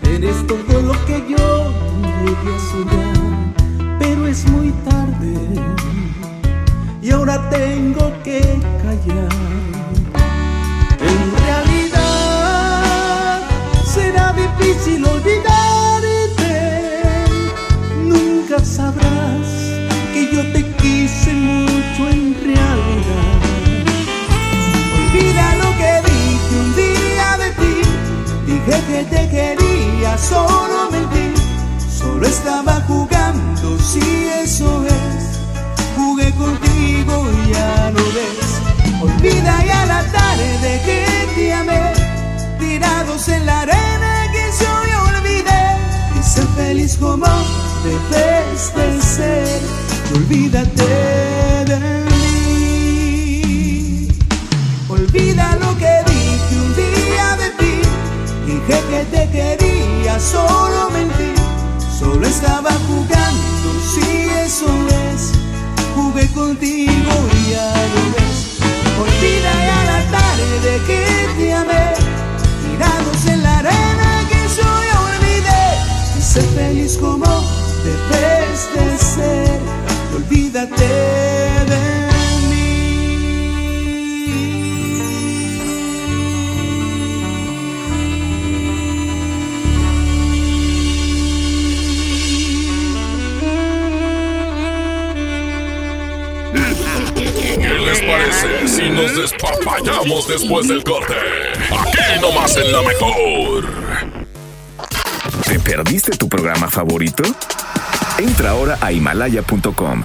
eres todo lo que yo llegué a soñar, pero es muy tarde y ahora tengo que callar. Te quería, solo mentí, solo estaba jugando, si eso es, jugué contigo y ya lo ves. Olvida ya la tarde que te amé, tirados en la arena que yo olvidé, y ser feliz como debes de ser, olvídate de mí. Olvida que te quería, solo mentí, solo estaba jugando, si eso es, jugué contigo y ya lo ves. Olvida ya la tarde que te amé, tirados en la arena que yo ya olvidé, y ser feliz como debes de ser, olvídate de parece si nos despapallamos después del corte? Aquí nomás en la mejor. ¿Te perdiste tu programa favorito? Entra ahora a himalaya.com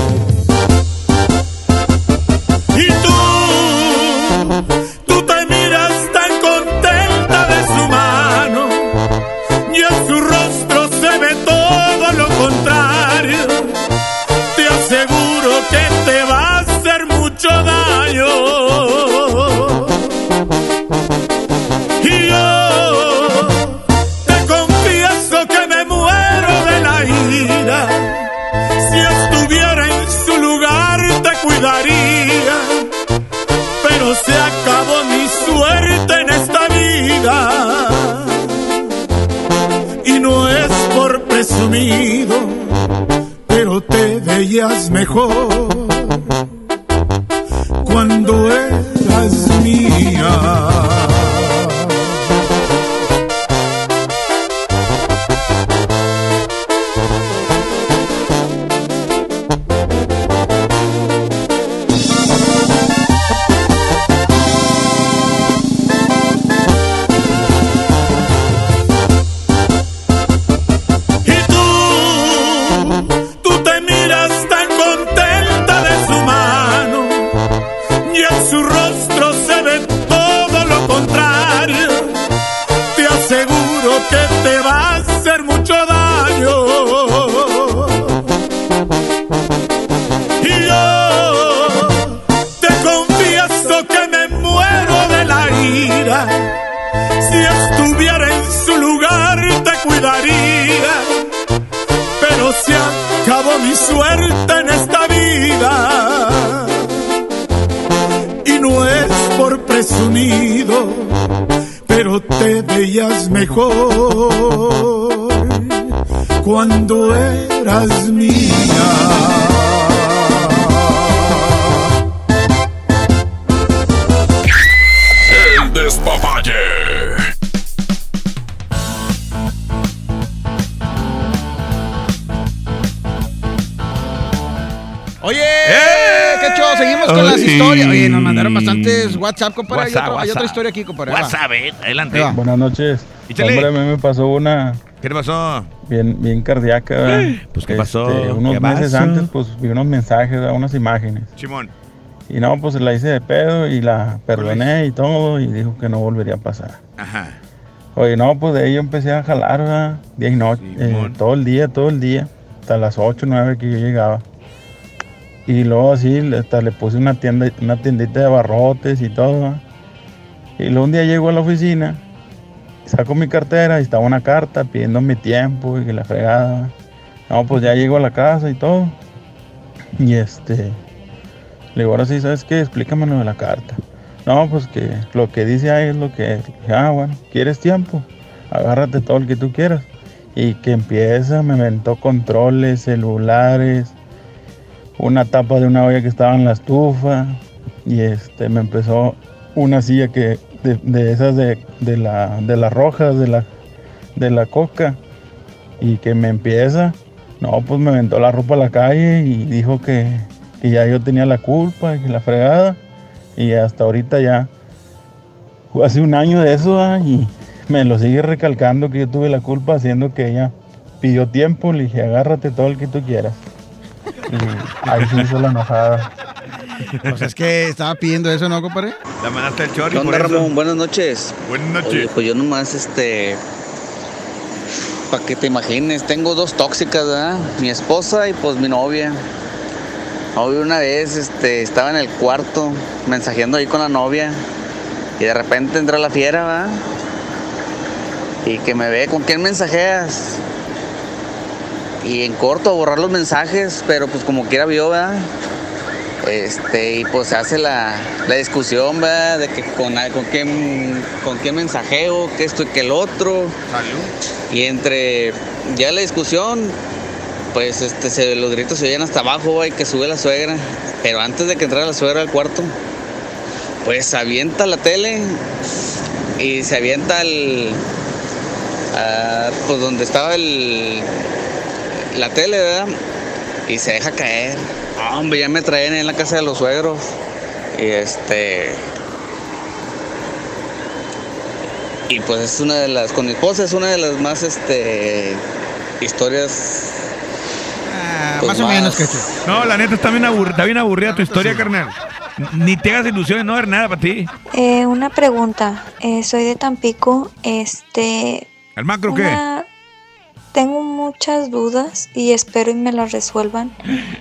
Mejor Si estuviera en su lugar te cuidaría. Pero se acabó mi suerte en esta vida. Y no es por presumido, pero te veías mejor cuando eras mía. Con las historias. Oye, nos mandaron bastantes WhatsApp, compadre. Hay, WhatsApp, otro- hay otra WhatsApp. historia aquí, compadre. WhatsApp, eh, adelante. Buenas noches. Échale. Hombre, a mí me pasó una ¿Qué te pasó? bien, bien cardíaca. ¿verdad? Pues, ¿qué pasó? Este, unos ¿Qué meses pasó? antes, pues vi unos mensajes, ¿verdad? unas imágenes. Simón. Y no, pues la hice de pedo y la perdoné y todo y dijo que no volvería a pasar. Ajá. Oye, no, pues de ahí yo empecé a jalar, ¿verdad? Día y noche, eh, todo el día, todo el día, hasta las 8, 9 que yo llegaba. Y luego así, hasta le puse una tienda, una tiendita de barrotes y todo. Y luego un día llego a la oficina, saco mi cartera y estaba una carta pidiendo mi tiempo y que la fregada. No, pues ya llego a la casa y todo. Y este, le digo, ahora sí, ¿sabes qué? Explícame lo de la carta. No, pues que lo que dice ahí es lo que es. Ah, bueno, ¿quieres tiempo? Agárrate todo el que tú quieras. Y que empieza, me inventó controles, celulares. Una tapa de una olla que estaba en la estufa y este me empezó una silla que de, de esas de, de la de las rojas de la de la coca y que me empieza no pues me aventó la ropa a la calle y dijo que, que ya yo tenía la culpa que la fregada y hasta ahorita ya hace un año de eso ah, y me lo sigue recalcando que yo tuve la culpa haciendo que ella pidió tiempo le dije agárrate todo el que tú quieras ahí se hizo la enojada Pues es que estaba pidiendo eso, ¿no, compadre? La mandaste el chorro ¿Qué onda, Ramón? Buenas noches. Buenas noches. Oye, pues yo nomás, este. Para que te imagines, tengo dos tóxicas, ¿verdad? Mi esposa y pues mi novia. Hoy una vez este, estaba en el cuarto mensajeando ahí con la novia y de repente entra la fiera, ¿verdad? Y que me ve, ¿con quién mensajeas? Y en corto a borrar los mensajes, pero pues como quiera vio, ¿verdad? Este, y pues se hace la, la discusión, ¿verdad? De que con, con, quién, con quién mensajeo, que esto y que el otro. Y entre ya la discusión, pues este, se, los gritos se oyen hasta abajo, ¿va? y que sube la suegra. Pero antes de que entrara la suegra al cuarto, pues se avienta la tele y se avienta el. pues donde estaba el. La tele, ¿verdad? Y se deja caer. Ah, hombre, ya me traen en la casa de los suegros. Y este. Y pues es una de las. Con mi esposa es una de las más este. historias. pues, más o menos, que No, la neta está bien, aburrida, está bien aburrida tu historia, carnal. Ni te hagas ilusiones, no va a haber nada para ti. Eh, una pregunta. Eh, soy de Tampico. Este. ¿El macro qué? Tengo muchas dudas y espero y me las resuelvan.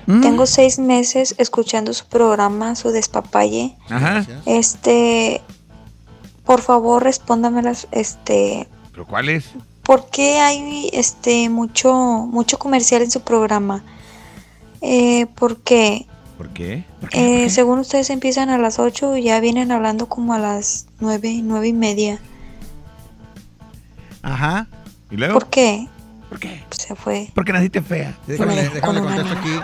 Mm. Tengo seis meses escuchando su programa, su despapalle. Ajá. Este. Por favor, respóndamelas. Este. ¿Pero cuál es? ¿Por qué hay este mucho mucho comercial en su programa? Eh, ¿Por qué? ¿Por qué? Eh, según ustedes empiezan a las 8 y ya vienen hablando como a las 9, 9 y media. Ajá. ¿Y luego? ¿Por qué? ¿Por qué? Se fue. Porque naciste fea. Déjame, déjame contesto aquí.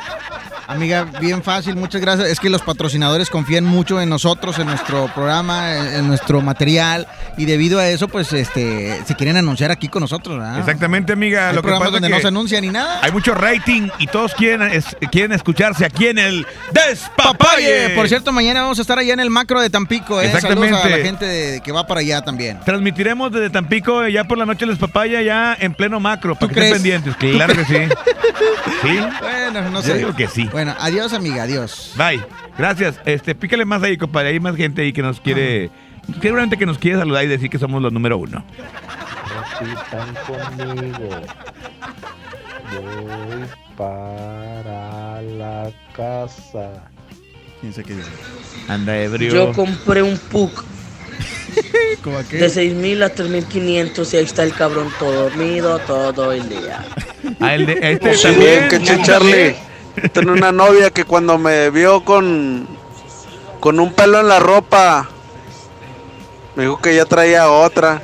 Amiga, bien fácil, muchas gracias. Es que los patrocinadores confían mucho en nosotros, en nuestro programa, en, en nuestro material y debido a eso, pues, este, se quieren anunciar aquí con nosotros, ¿verdad? Exactamente, amiga. Hay Lo que programas pasa donde no se anuncia ni nada. Hay mucho rating y todos quieren, es- quieren escucharse aquí en el Despapalle. Por cierto, mañana vamos a estar allá en el macro de Tampico, ¿eh? Exactamente. Saludos a la gente de- que va para allá también. Transmitiremos desde Tampico ya por la noche el Despapaya ya en pleno macro, para que crees? estén pendientes. Claro que sí. ¿Sí? Bueno, no Yo sé. digo que sí. Bueno, adiós, amiga, adiós. Bye. Gracias. Este, pícale más ahí, compadre. Hay más gente ahí que nos quiere. Seguramente que nos quiere saludar y decir que somos los número uno. Repitan conmigo. Voy para la casa. ¿Quién se quedó? Anda ebrio. Yo compré un PUC de 6.000 a 3.500 y ahí está el cabrón todo dormido todo el día. Ah, el de, este también. que che, Charlie. Tengo una novia que cuando me vio con, con un pelo en la ropa, me dijo que ya traía otra.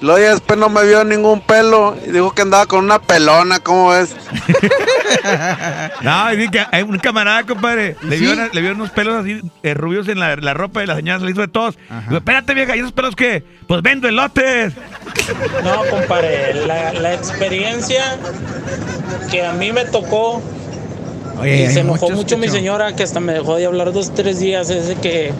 Luego ya después no me vio ningún pelo y dijo que andaba con una pelona, ¿cómo ves? No, es que hay un camarada, compadre. Le, ¿Sí? vio, una- le vio unos pelos así eh, rubios en la, la ropa de la señora, se le hizo de todos. Digo, espérate, vieja, ¿y esos pelos qué? Pues vendo elotes. No, compadre, la, la experiencia que a mí me tocó Oye, y hay se enojó muchos mucho que mi señora que hasta me dejó de hablar dos tres días es de que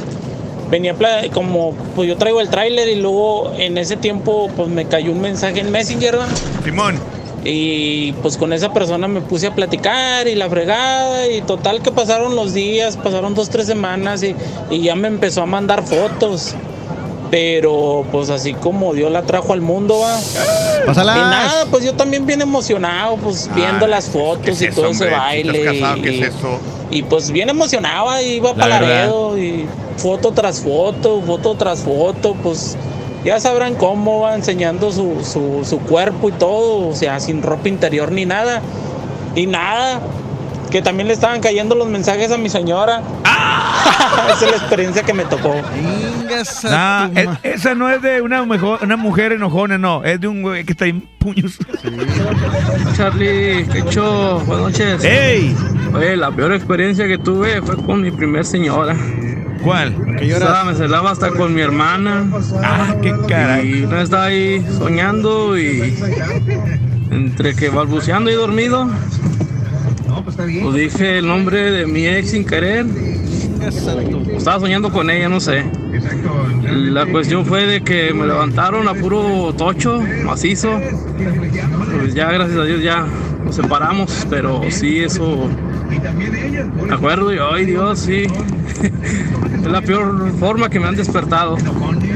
venía como pues yo traigo el tráiler y luego en ese tiempo pues me cayó un mensaje en Messenger. Simón. Y pues con esa persona me puse a platicar y la fregada y total que pasaron los días pasaron dos tres semanas y, y ya me empezó a mandar fotos pero pues así como Dios la trajo al mundo va Pásalas. y nada pues yo también bien emocionado pues viendo las fotos ¿qué es y eso, todo ese baile ¿Estás casado? ¿Qué y- es eso? y pues bien emocionado, iba La para. Laredo y foto tras foto, foto tras foto, pues ya sabrán cómo va enseñando su, su, su cuerpo y todo, o sea, sin ropa interior ni nada. Y nada, que también le estaban cayendo los mensajes a mi señora. Esa es la experiencia que me tocó. Nah, e- esa no es de una, mejor, una mujer enojona, no. Es de un güey que está en puños. Charlie, ¿qué hecho? Buenas noches. ¡Ey! Oye, la peor experiencia que tuve fue con mi primer señora. ¿Cuál? O sea, me celaba hasta con mi hermana. Ah, qué caray. Y no estaba ahí soñando y entre que balbuceando y dormido. Pues dije el nombre de mi ex sin querer. Estaba soñando con ella, no sé. La cuestión fue de que me levantaron a puro tocho, macizo. Pues ya, gracias a Dios, ya nos separamos, pero sí, eso. Me acuerdo y, ay Dios, sí. Es la peor forma que me han despertado.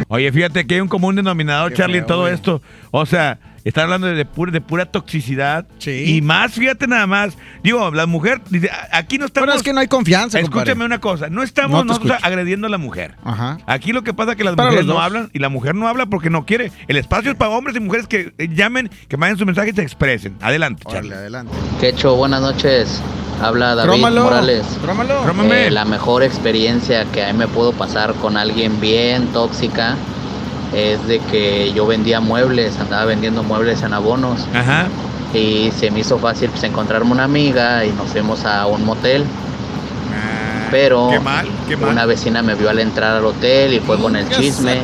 Oye, fíjate que hay un común denominador, Charlie, en todo esto. O sea, está hablando de, pura, de pura toxicidad. Y más, fíjate nada más. Digo, la mujer, dice, aquí no estamos... Bueno, es que no hay confianza, Escúchame compadre. una cosa, no No estamos te nosotros escucho. agrediendo a la mujer. Ajá. Aquí lo que pasa es que las Para mujeres no hablan y la mujer no habla porque no quiere. El espacio es para hombres y mujeres que eh, llamen, que manden su mensaje y se expresen. Adelante, Charlie. adelante. Quecho, buenas noches. Habla David Trómalo, Morales. trómalo. Trómame. Eh, la mejor experiencia que a mí me pudo pasar con alguien bien tóxica es de que yo vendía muebles, andaba vendiendo muebles en abonos. Ajá. Y se me hizo fácil pues, encontrarme una amiga y nos fuimos a un motel. Pero qué mal, qué mal. una vecina me vio al entrar al hotel y fue con el chisme.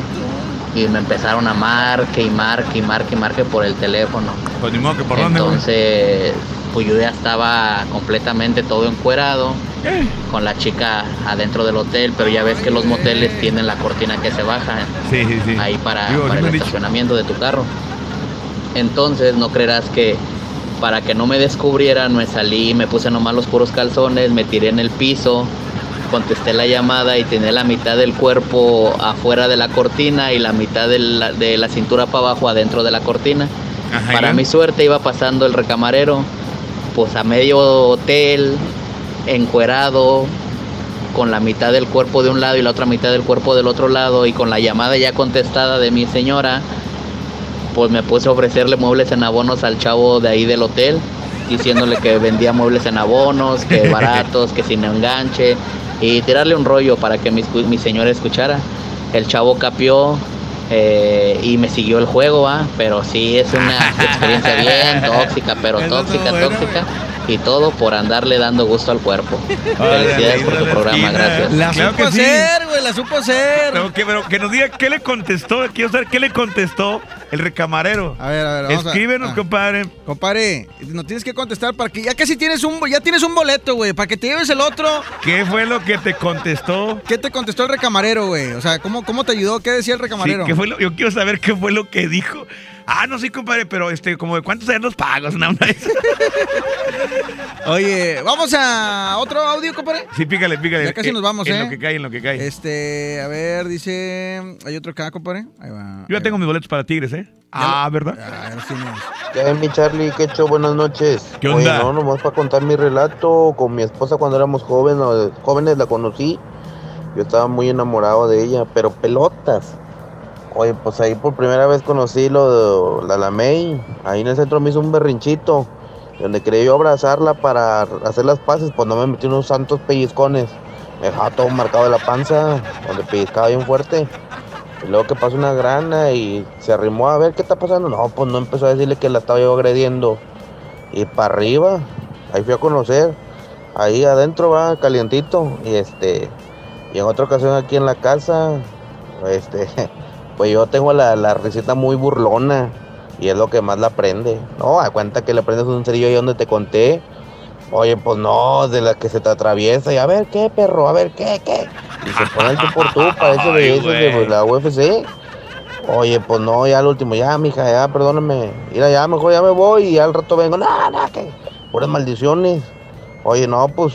Y me empezaron a marque y marque y marque y marque por el teléfono. Pues ni modo que por. Entonces, yo ya estaba completamente todo encuerado con la chica adentro del hotel, pero ya ves que los moteles tienen la cortina que se baja Sí, sí, sí. ahí para, Digo, el dicho. estacionamiento de tu carro. Entonces, no creerás que para que no me descubrieran, me salí, me puse nomás los puros calzones, me tiré en el piso, contesté la llamada y tenía la mitad del cuerpo afuera de la cortina y la mitad de la, de la cintura para abajo adentro de la cortina. Ajá, para mi suerte iba pasando el recamarero, pues a medio hotel, encuerado, con la mitad del cuerpo de un lado y la otra mitad del cuerpo del otro lado y con la llamada ya contestada de mi señora, pues me puse a ofrecerle muebles en abonos al chavo de ahí del hotel, diciéndole que vendía muebles en abonos, que baratos, que sin enganche, y tirarle un rollo para que mi, mi señora escuchara. El chavo capió eh, y me siguió el juego, ¿va? pero sí es una experiencia bien tóxica, pero Eso tóxica, bueno, tóxica. Y todo por andarle dando gusto al cuerpo. Felicidades por tu programa, gracias. La Claro supo sí. hacer, güey, la supo hacer. Pero que, pero que nos diga qué le contestó, quiero saber qué le contestó el recamarero. A ver, a ver, vamos a- Escríbenos, ah. compadre. Compadre, no tienes que contestar para que ya casi tienes un ya tienes un boleto, güey, para que te lleves el otro. ¿Qué fue lo que te contestó? ¿Qué te contestó el recamarero, güey? O sea, ¿cómo, cómo te ayudó? ¿Qué decía el Sí, recamarero? ¿qué fue lo- yo quiero saber qué fue lo que dijo. Ah, no, sí, compadre, pero este, como de cuántos eran los pagos, ¿no? Oye, vamos a otro audio, compadre. Sí, pícale, pícale. Ya casi Eh, nos vamos, en ¿eh? lo que cae, en lo que cae. Este, a ver, dice. Hay otro acá, compadre. Ahí va. Yo ya tengo mis boletos para Tigres, ¿eh? Ah, ¿verdad? ¿Qué hay, mi Charlie? ¿Qué hecho? Buenas noches. ¿Qué onda? Oye, no, nomás para contar mi relato. Con mi esposa cuando éramos jóvenes, jóvenes la conocí. Yo estaba muy enamorado de ella, pero pelotas. Oye, pues ahí por primera vez conocí lo de la Lamey. Ahí en el centro me hizo un berrinchito. Donde quería yo abrazarla para hacer las paces, pues no me metí unos santos pellizcones. Me dejaba todo marcado de la panza, donde pellizcaba bien fuerte. Y luego que pasó una grana y se arrimó a ver qué está pasando. No, pues no empezó a decirle que la estaba yo agrediendo. Y para arriba, ahí fui a conocer. Ahí adentro va calientito. Y este, y en otra ocasión aquí en la casa, este, pues yo tengo la, la receta muy burlona. Y es lo que más la prende. No, a cuenta que le prendes un cerillo ahí donde te conté. Oye, pues no, de la que se te atraviesa. Y a ver qué, perro, a ver qué, qué. Y se pone el tú por tú, parece Ay, de güey. la UFC. Oye, pues no, ya al último, ya, mija, ya, perdóname. Mira, ya, mejor ya me voy y al rato vengo. No, no, que puras maldiciones. Oye, no, pues,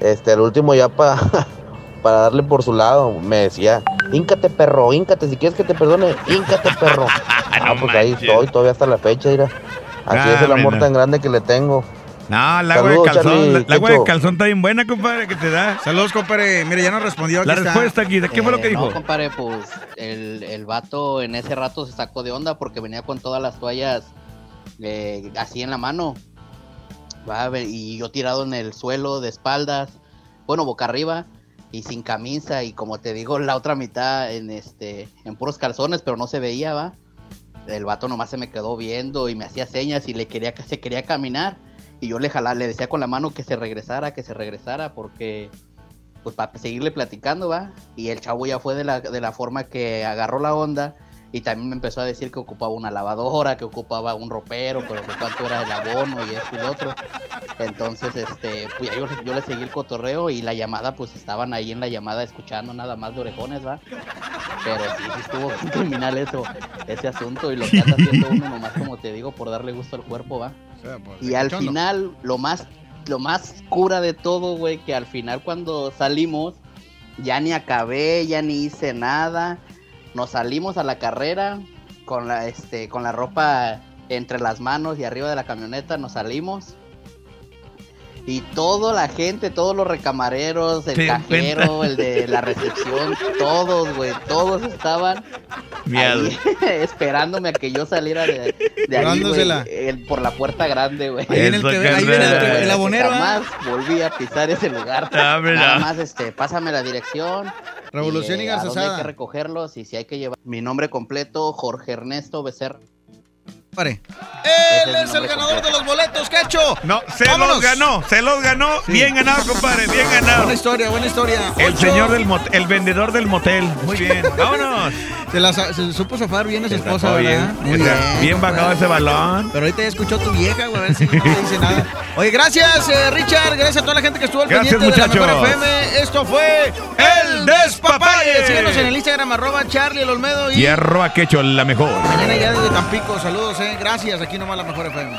este, al último ya para para darle por su lado, me decía, híncate, perro, híncate, si quieres que te perdone, híncate, perro. Ah, pues ahí estoy, todavía hasta la fecha, mira. Así es el amor tan grande que le tengo. No, el agua de calzón, Charlie, la, la agua de calzón está bien buena, compadre, que te da. Saludos, compadre. Mire, ya nos respondió. La aquí está. respuesta aquí, ¿qué fue lo que Eh, dijo? No, compadre, pues el, el vato en ese rato se sacó de onda porque venía con todas las toallas eh, así en la mano. Va a ver, y yo tirado en el suelo de espaldas, bueno, boca arriba. Y sin camisa y como te digo, la otra mitad en este en puros calzones, pero no se veía, va. El vato nomás se me quedó viendo y me hacía señas y le quería se quería caminar y yo le jalaba, le decía con la mano que se regresara, que se regresara porque pues para seguirle platicando, va. Y el chavo ya fue de la, de la forma que agarró la onda y también me empezó a decir que ocupaba una lavadora, que ocupaba un ropero, pero que cuánto era el abono y esto y lo otro. Entonces, este, pues yo, yo, le seguí el cotorreo y la llamada, pues estaban ahí en la llamada escuchando nada más de orejones, va. Pero sí, sí estuvo criminal eso, ese asunto y lo que anda haciendo uno nomás, como te digo, por darle gusto al cuerpo, va. pues, y al final, lo más, lo más cura de todo, güey, que al final cuando salimos, ya ni acabé, ya ni hice nada nos salimos a la carrera con la este con la ropa entre las manos y arriba de la camioneta nos salimos y toda la gente, todos los recamareros, el cajero, el de la recepción, todos, güey, todos estaban ahí esperándome a que yo saliera de, de ahí, el- por la puerta grande, güey. Ahí viene el que- ahí viene el el abonero, Jamás volví a pisar ese lugar. Ah. Nada más, este, pásame la dirección. Revolución y dónde garzazada. hay que recogerlos y si hay que llevar. Mi nombre completo, Jorge Ernesto Becerra. Pare. Él es el ganador de los boletos, Cacho. No, se Vámonos. los ganó, se los ganó. Bien ganado, compadre, bien ganado. Buena historia, buena historia. El Ocho. señor del motel, el vendedor del motel. Muy bien, vámonos. Se, la, se supo zafar bien a su esposa, ¿verdad? bien. Bien bajado ese balón. Pero ahorita ya escuchó tu vieja, güey, a ver si no le dice nada. Oye, gracias, eh, Richard. Gracias a toda la gente que estuvo al Gracias, pendiente de la muchachos. Mejor FM. Esto fue El Despapalle. Síguenos en el Instagram, arroba Charlie el Olmedo. Y Y arroba quecho, la mejor. mañana ya desde Tampico. Saludos, eh. Gracias. Aquí nomás la Mejor FM.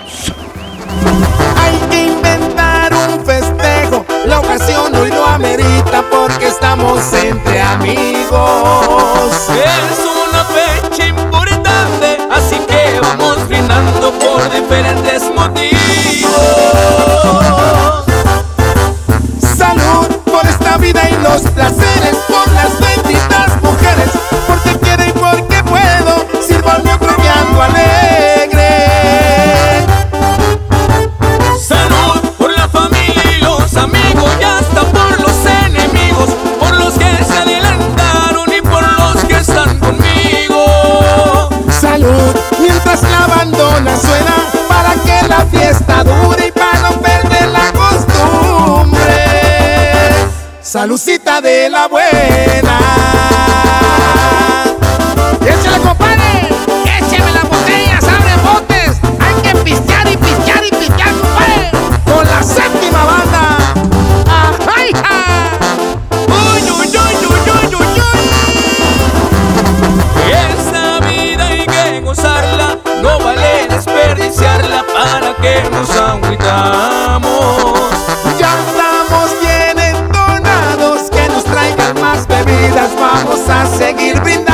Hay que inventar un festejo, la ocasión hoy lo amerita porque estamos entre amigos. Es una fecha importante, así que vamos brindando por diferentes motivos. Salud por esta vida y los placeres, por las benditas mujeres, porque quiero y porque puedo, sirvo al otro que la bandona suena para que la fiesta dure y para no perder la costumbre. Salucita de la buena. ¡Échale, compadre! ¡Écheme las botellas! ¡Abre botes! ¡Hay que pistear y pistear y pistear, compadre! ¡Con la séptima banda! Para que nos agüitamos. Ya estamos bien entonados, que nos traigan más bebidas, vamos a seguir brindando.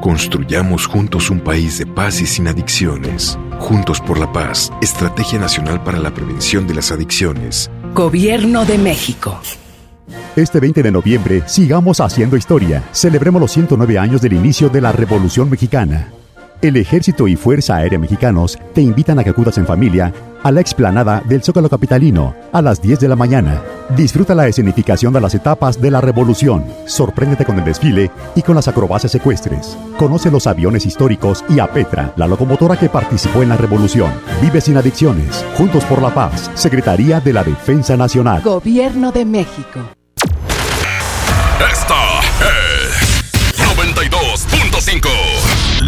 Construyamos juntos un país de paz y sin adicciones. Juntos por la paz, Estrategia Nacional para la Prevención de las Adicciones. Gobierno de México. Este 20 de noviembre, sigamos haciendo historia. Celebremos los 109 años del inicio de la Revolución Mexicana. El Ejército y Fuerza Aérea Mexicanos te invitan a que acudas en familia a la explanada del Zócalo Capitalino a las 10 de la mañana. Disfruta la escenificación de las etapas de la revolución. Sorpréndete con el desfile y con las acrobacias ecuestres. Conoce los aviones históricos y a Petra, la locomotora que participó en la revolución. Vive sin adicciones. Juntos por la paz. Secretaría de la Defensa Nacional. Gobierno de México. Esta es 92.5.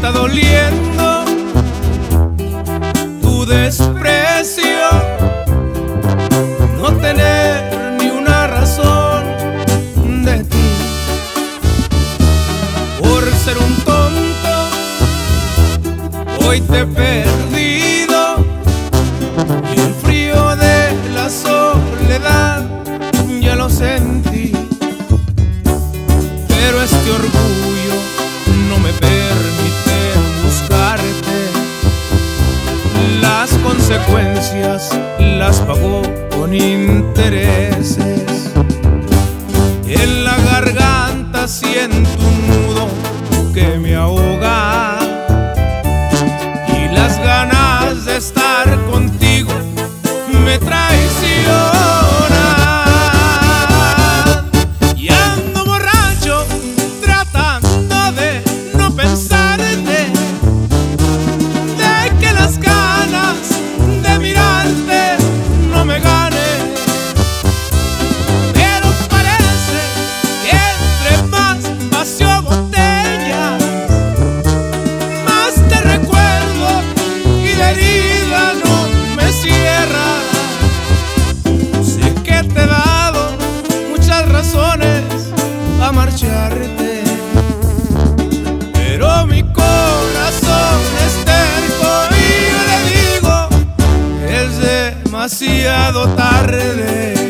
Está doliendo tu desprecio, no tener ni una razón de ti. Por ser un tonto, hoy te he perdido y el frío de la soledad ya lo sentí. Pero este orgullo consecuencias las pago con intereses. En la garganta siento marcharte. Pero mi corazón es terco y yo le digo Es demasiado tarde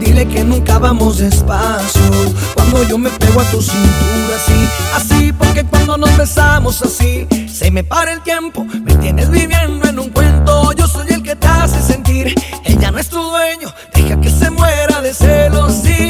Dile que nunca vamos despacio. Cuando yo me pego a tu cintura, sí. Así, porque cuando nos besamos así, se me para el tiempo. Me tienes viviendo en un cuento. Yo soy el que te hace sentir. Ella no es tu dueño. Deja que se muera de celos. Dile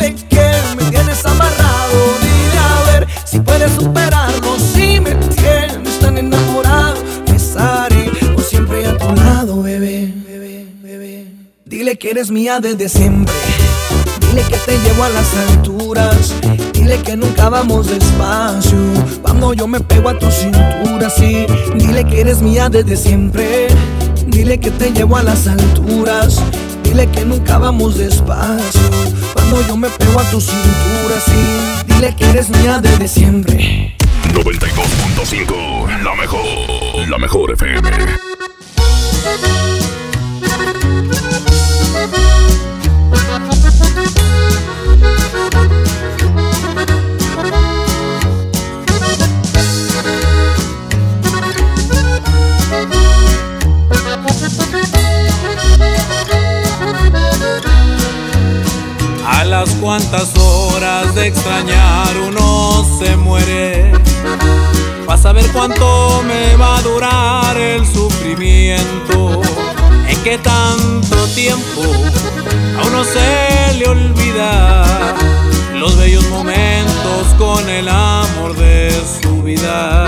eres mía desde siempre. Dile que te llevo a las alturas. Dile que nunca vamos despacio. Cuando yo me pego a tu cintura, sí. Dile que eres mía desde siempre. Dile que te llevo a las alturas. Dile que nunca vamos despacio. Cuando yo me pego a tu cintura, sí. Dile que eres mía desde siempre. 92.5, la mejor, la mejor FM. A las cuantas horas de extrañar uno se muere. Vas a ver cuánto me va a durar el sufrimiento. En qué tanto tiempo a uno se le olvida los bellos momentos con el amor de su vida.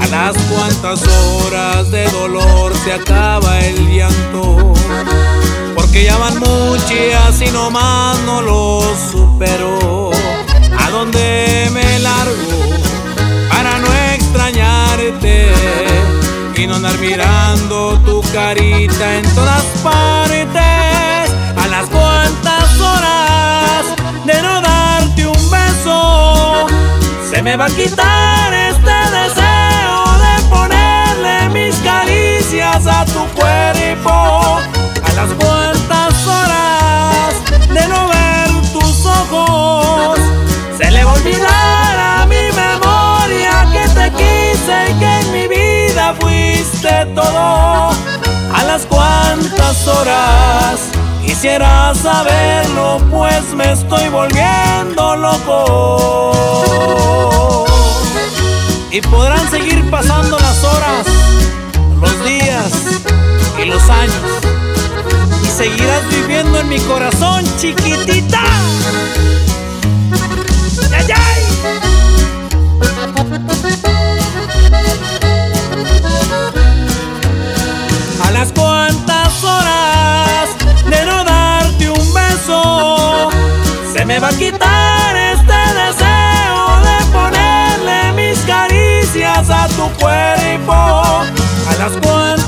A las cuantas horas de dolor se acaba el llanto. Porque ya van muchas y nomás no lo supero. ¿A dónde me largo para no extrañarte? Y no andar mirando tu carita en todas partes. A las cuantas horas de no darte un beso, se me va a quitar este deseo de ponerle mis caricias a tu cuerpo. A las horas de no ver tus ojos, se le va a olvidar a mi memoria que te quise y que en mi vida fuiste todo. A las cuantas horas quisiera saberlo, pues me estoy volviendo loco. Y podrán seguir pasando las horas, los días y los años. Seguirás viviendo en mi corazón, chiquitita. A las cuantas horas de no darte un beso, se me va a quitar este deseo de ponerle mis caricias a tu cuerpo. A las cuantas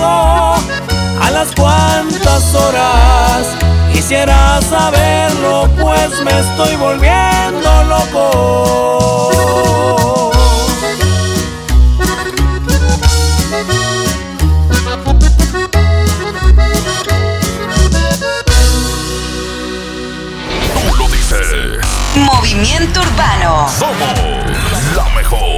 A las cuantas horas quisiera saberlo, pues me estoy volviendo loco. Tú lo dices. Movimiento Urbano. Somos la mejor.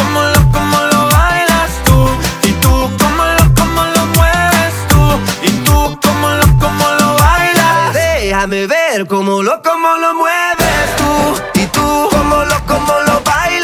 cómo lo, cómo lo bailas tú. Y tú cómo lo, cómo lo mueves tú. Y tú cómo lo, cómo lo bailas. Déjame ver cómo lo, cómo lo mueves tú. Y tú cómo lo, cómo lo bailas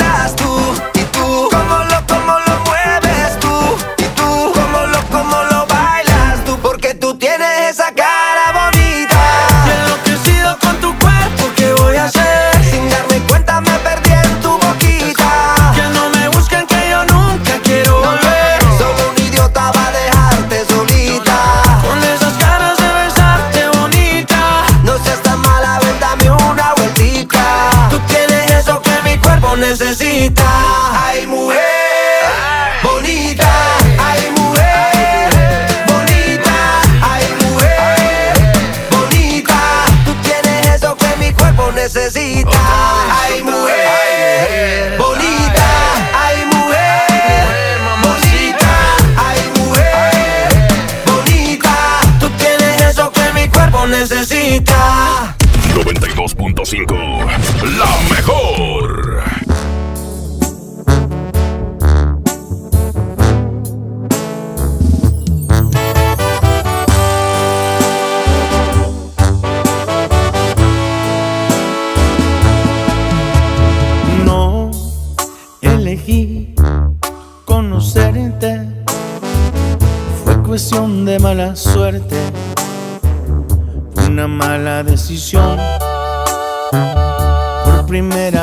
primera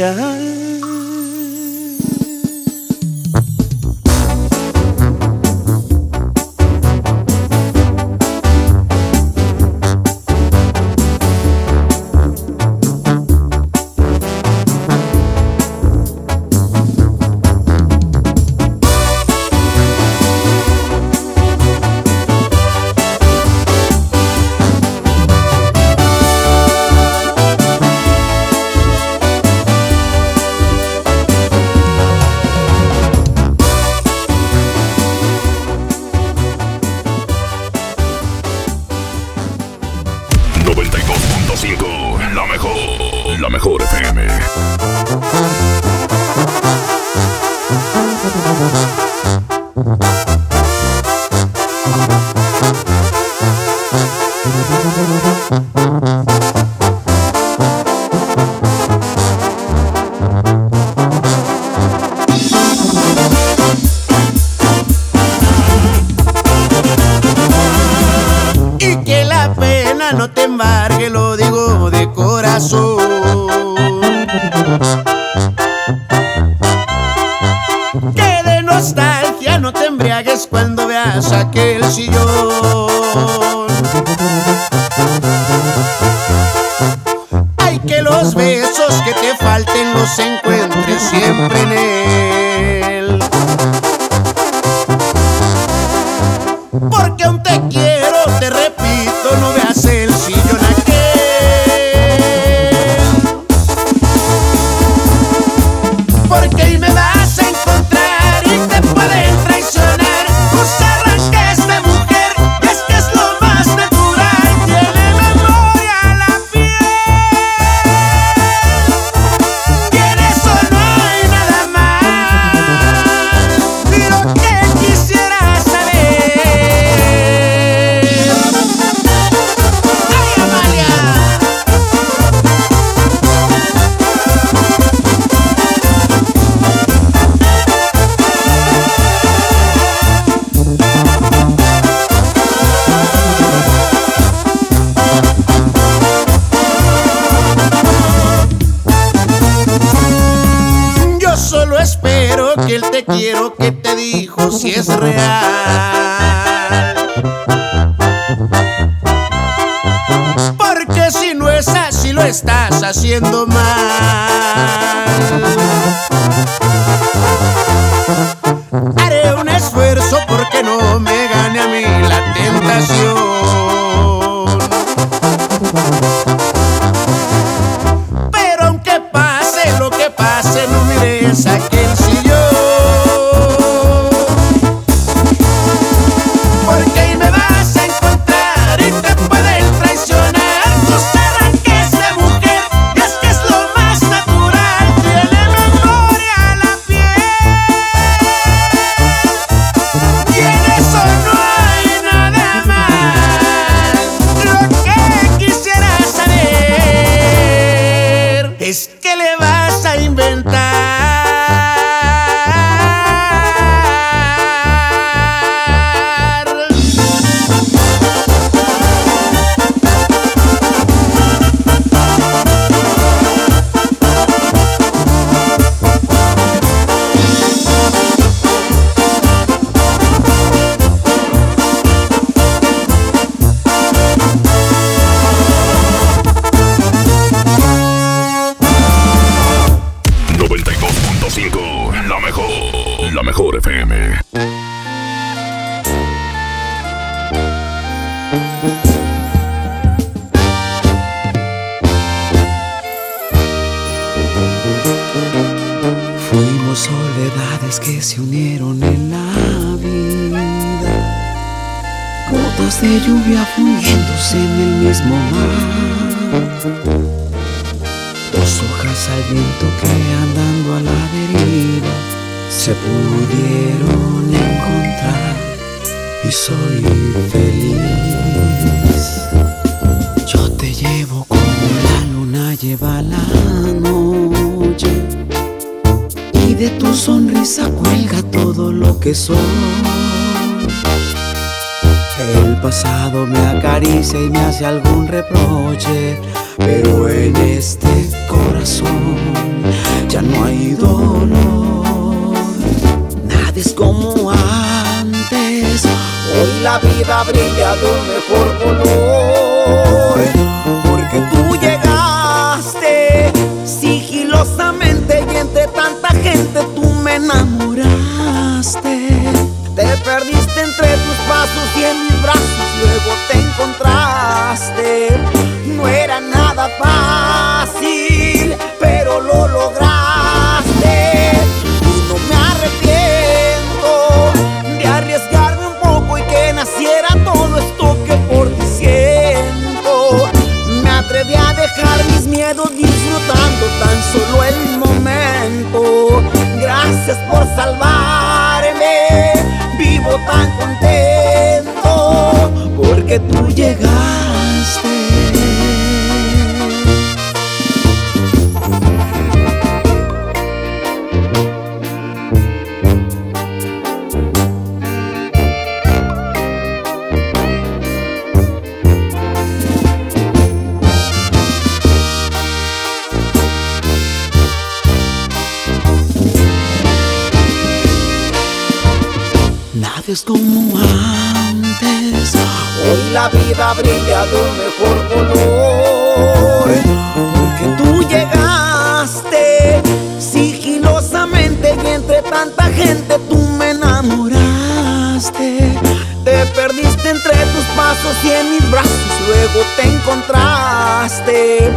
es quiero que porque tú llegaste. Brilla de un mejor color. Porque tú llegaste sigilosamente y entre tanta gente tú me enamoraste. Te perdiste entre tus pasos y en mis brazos luego te encontraste.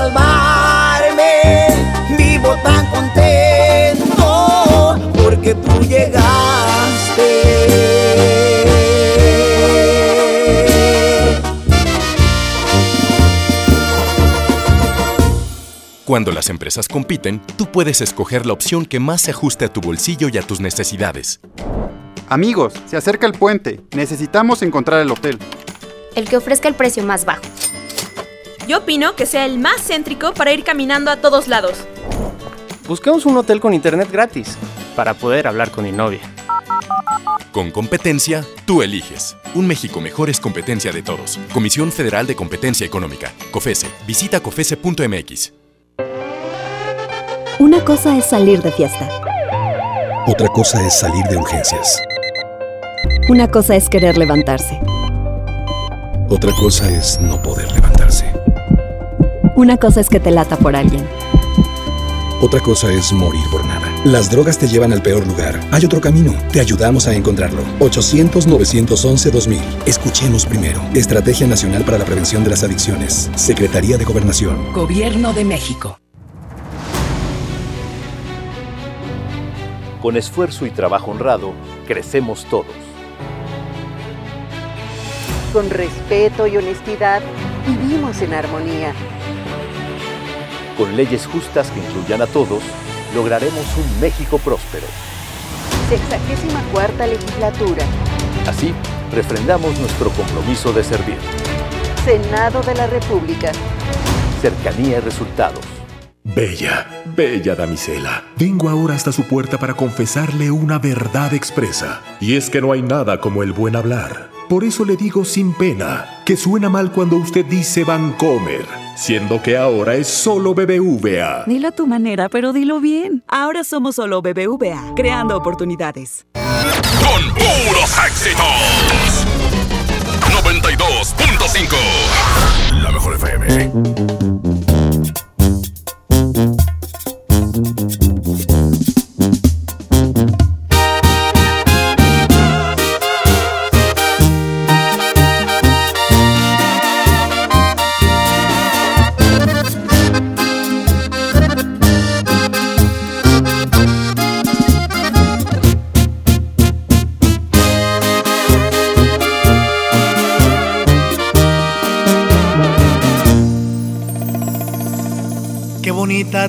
Salvarme, vivo tan contento porque tú llegaste. Cuando las empresas compiten, tú puedes escoger la opción que más se ajuste a tu bolsillo y a tus necesidades. Amigos, se acerca el puente. Necesitamos encontrar el hotel. El que ofrezca el precio más bajo. Yo opino que sea el más céntrico para ir caminando a todos lados. Busquemos un hotel con internet gratis para poder hablar con mi novia. Con competencia, tú eliges. Un México mejor es competencia de todos. Comisión Federal de Competencia Económica. COFESE. Visita COFESE.mx. Una cosa es salir de fiesta. Otra cosa es salir de urgencias. Una cosa es querer levantarse. Otra cosa es no poder levantarse. Una cosa es que te lata por alguien. Otra cosa es morir por nada. Las drogas te llevan al peor lugar. Hay otro camino. Te ayudamos a encontrarlo. 800-911-2000. Escuchemos primero. Estrategia Nacional para la Prevención de las Adicciones. Secretaría de Gobernación. Gobierno de México. Con esfuerzo y trabajo honrado, crecemos todos. Con respeto y honestidad, vivimos en armonía. Con leyes justas que incluyan a todos, lograremos un México próspero. Sexagésima cuarta legislatura. Así, refrendamos nuestro compromiso de servir. Senado de la República. Cercanía y resultados. Bella, bella damisela, vengo ahora hasta su puerta para confesarle una verdad expresa, y es que no hay nada como el buen hablar. Por eso le digo sin pena que suena mal cuando usted dice Bancomer, siendo que ahora es solo BBVA. Dilo a tu manera, pero dilo bien. Ahora somos solo BBVA, creando oportunidades. Con puros éxitos. 92.5. La mejor FM.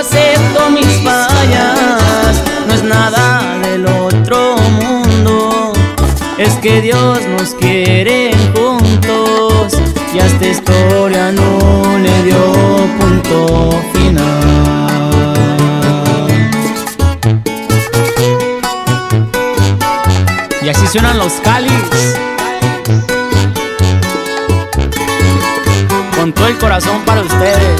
Acepto mis fallas. No es nada del otro mundo, es que Dios nos quiere juntos y a esta historia no le dio punto final. Y así suenan los cáliz. Con todo el corazón para ustedes.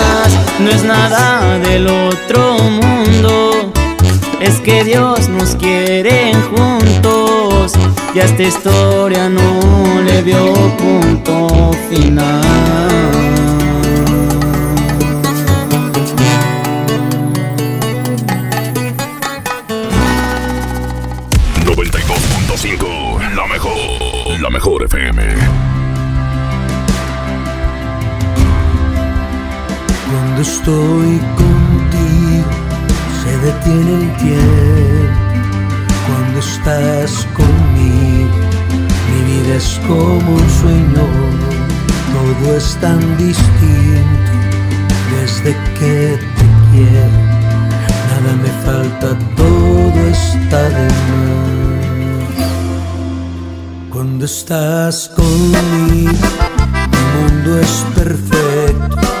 No es nada del otro mundo, es que Dios nos quiere juntos y a esta historia no le dio punto final. 92.5, la mejor, la mejor FM. Cuando estoy contigo se detiene el tiempo. Cuando estás conmigo mi vida es como un sueño. Todo es tan distinto desde que te quiero. Nada me falta, todo está de más. Cuando estás conmigo mi mundo es perfecto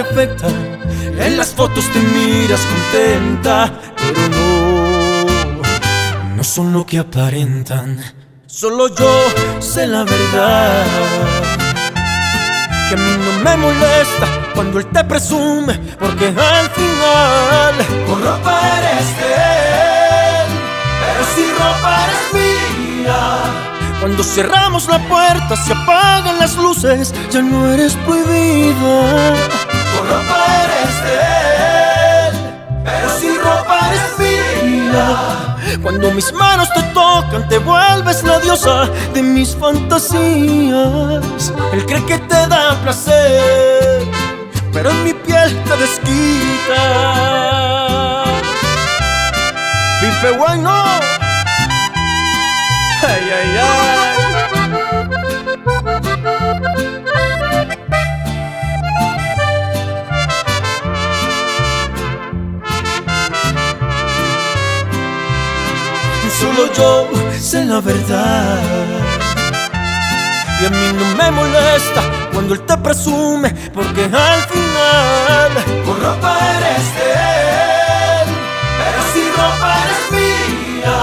en las fotos te miras contenta, pero no, no son lo que aparentan. Solo yo sé la verdad. Que a mí no me molesta cuando él te presume, porque al final con ropa eres de él, pero si ropa eres mía. Cuando cerramos la puerta, se apagan las luces, ya no eres prohibida. Ropa eres de él, pero si ropa eres mía. Cuando mis manos te tocan, te vuelves la diosa de mis fantasías. Él cree que te da placer, pero en mi piel te desquita. Pipe bueno. Ay, ay, ay. Yo sé la verdad. Y a mí no me molesta cuando él te presume, porque al final con ropa eres de él, pero si ropa eres mía.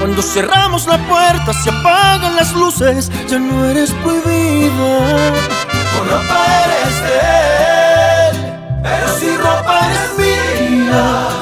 Cuando cerramos la puerta, se apagan las luces, ya no eres prohibida. Con ropa eres de él, pero si ropa eres mía.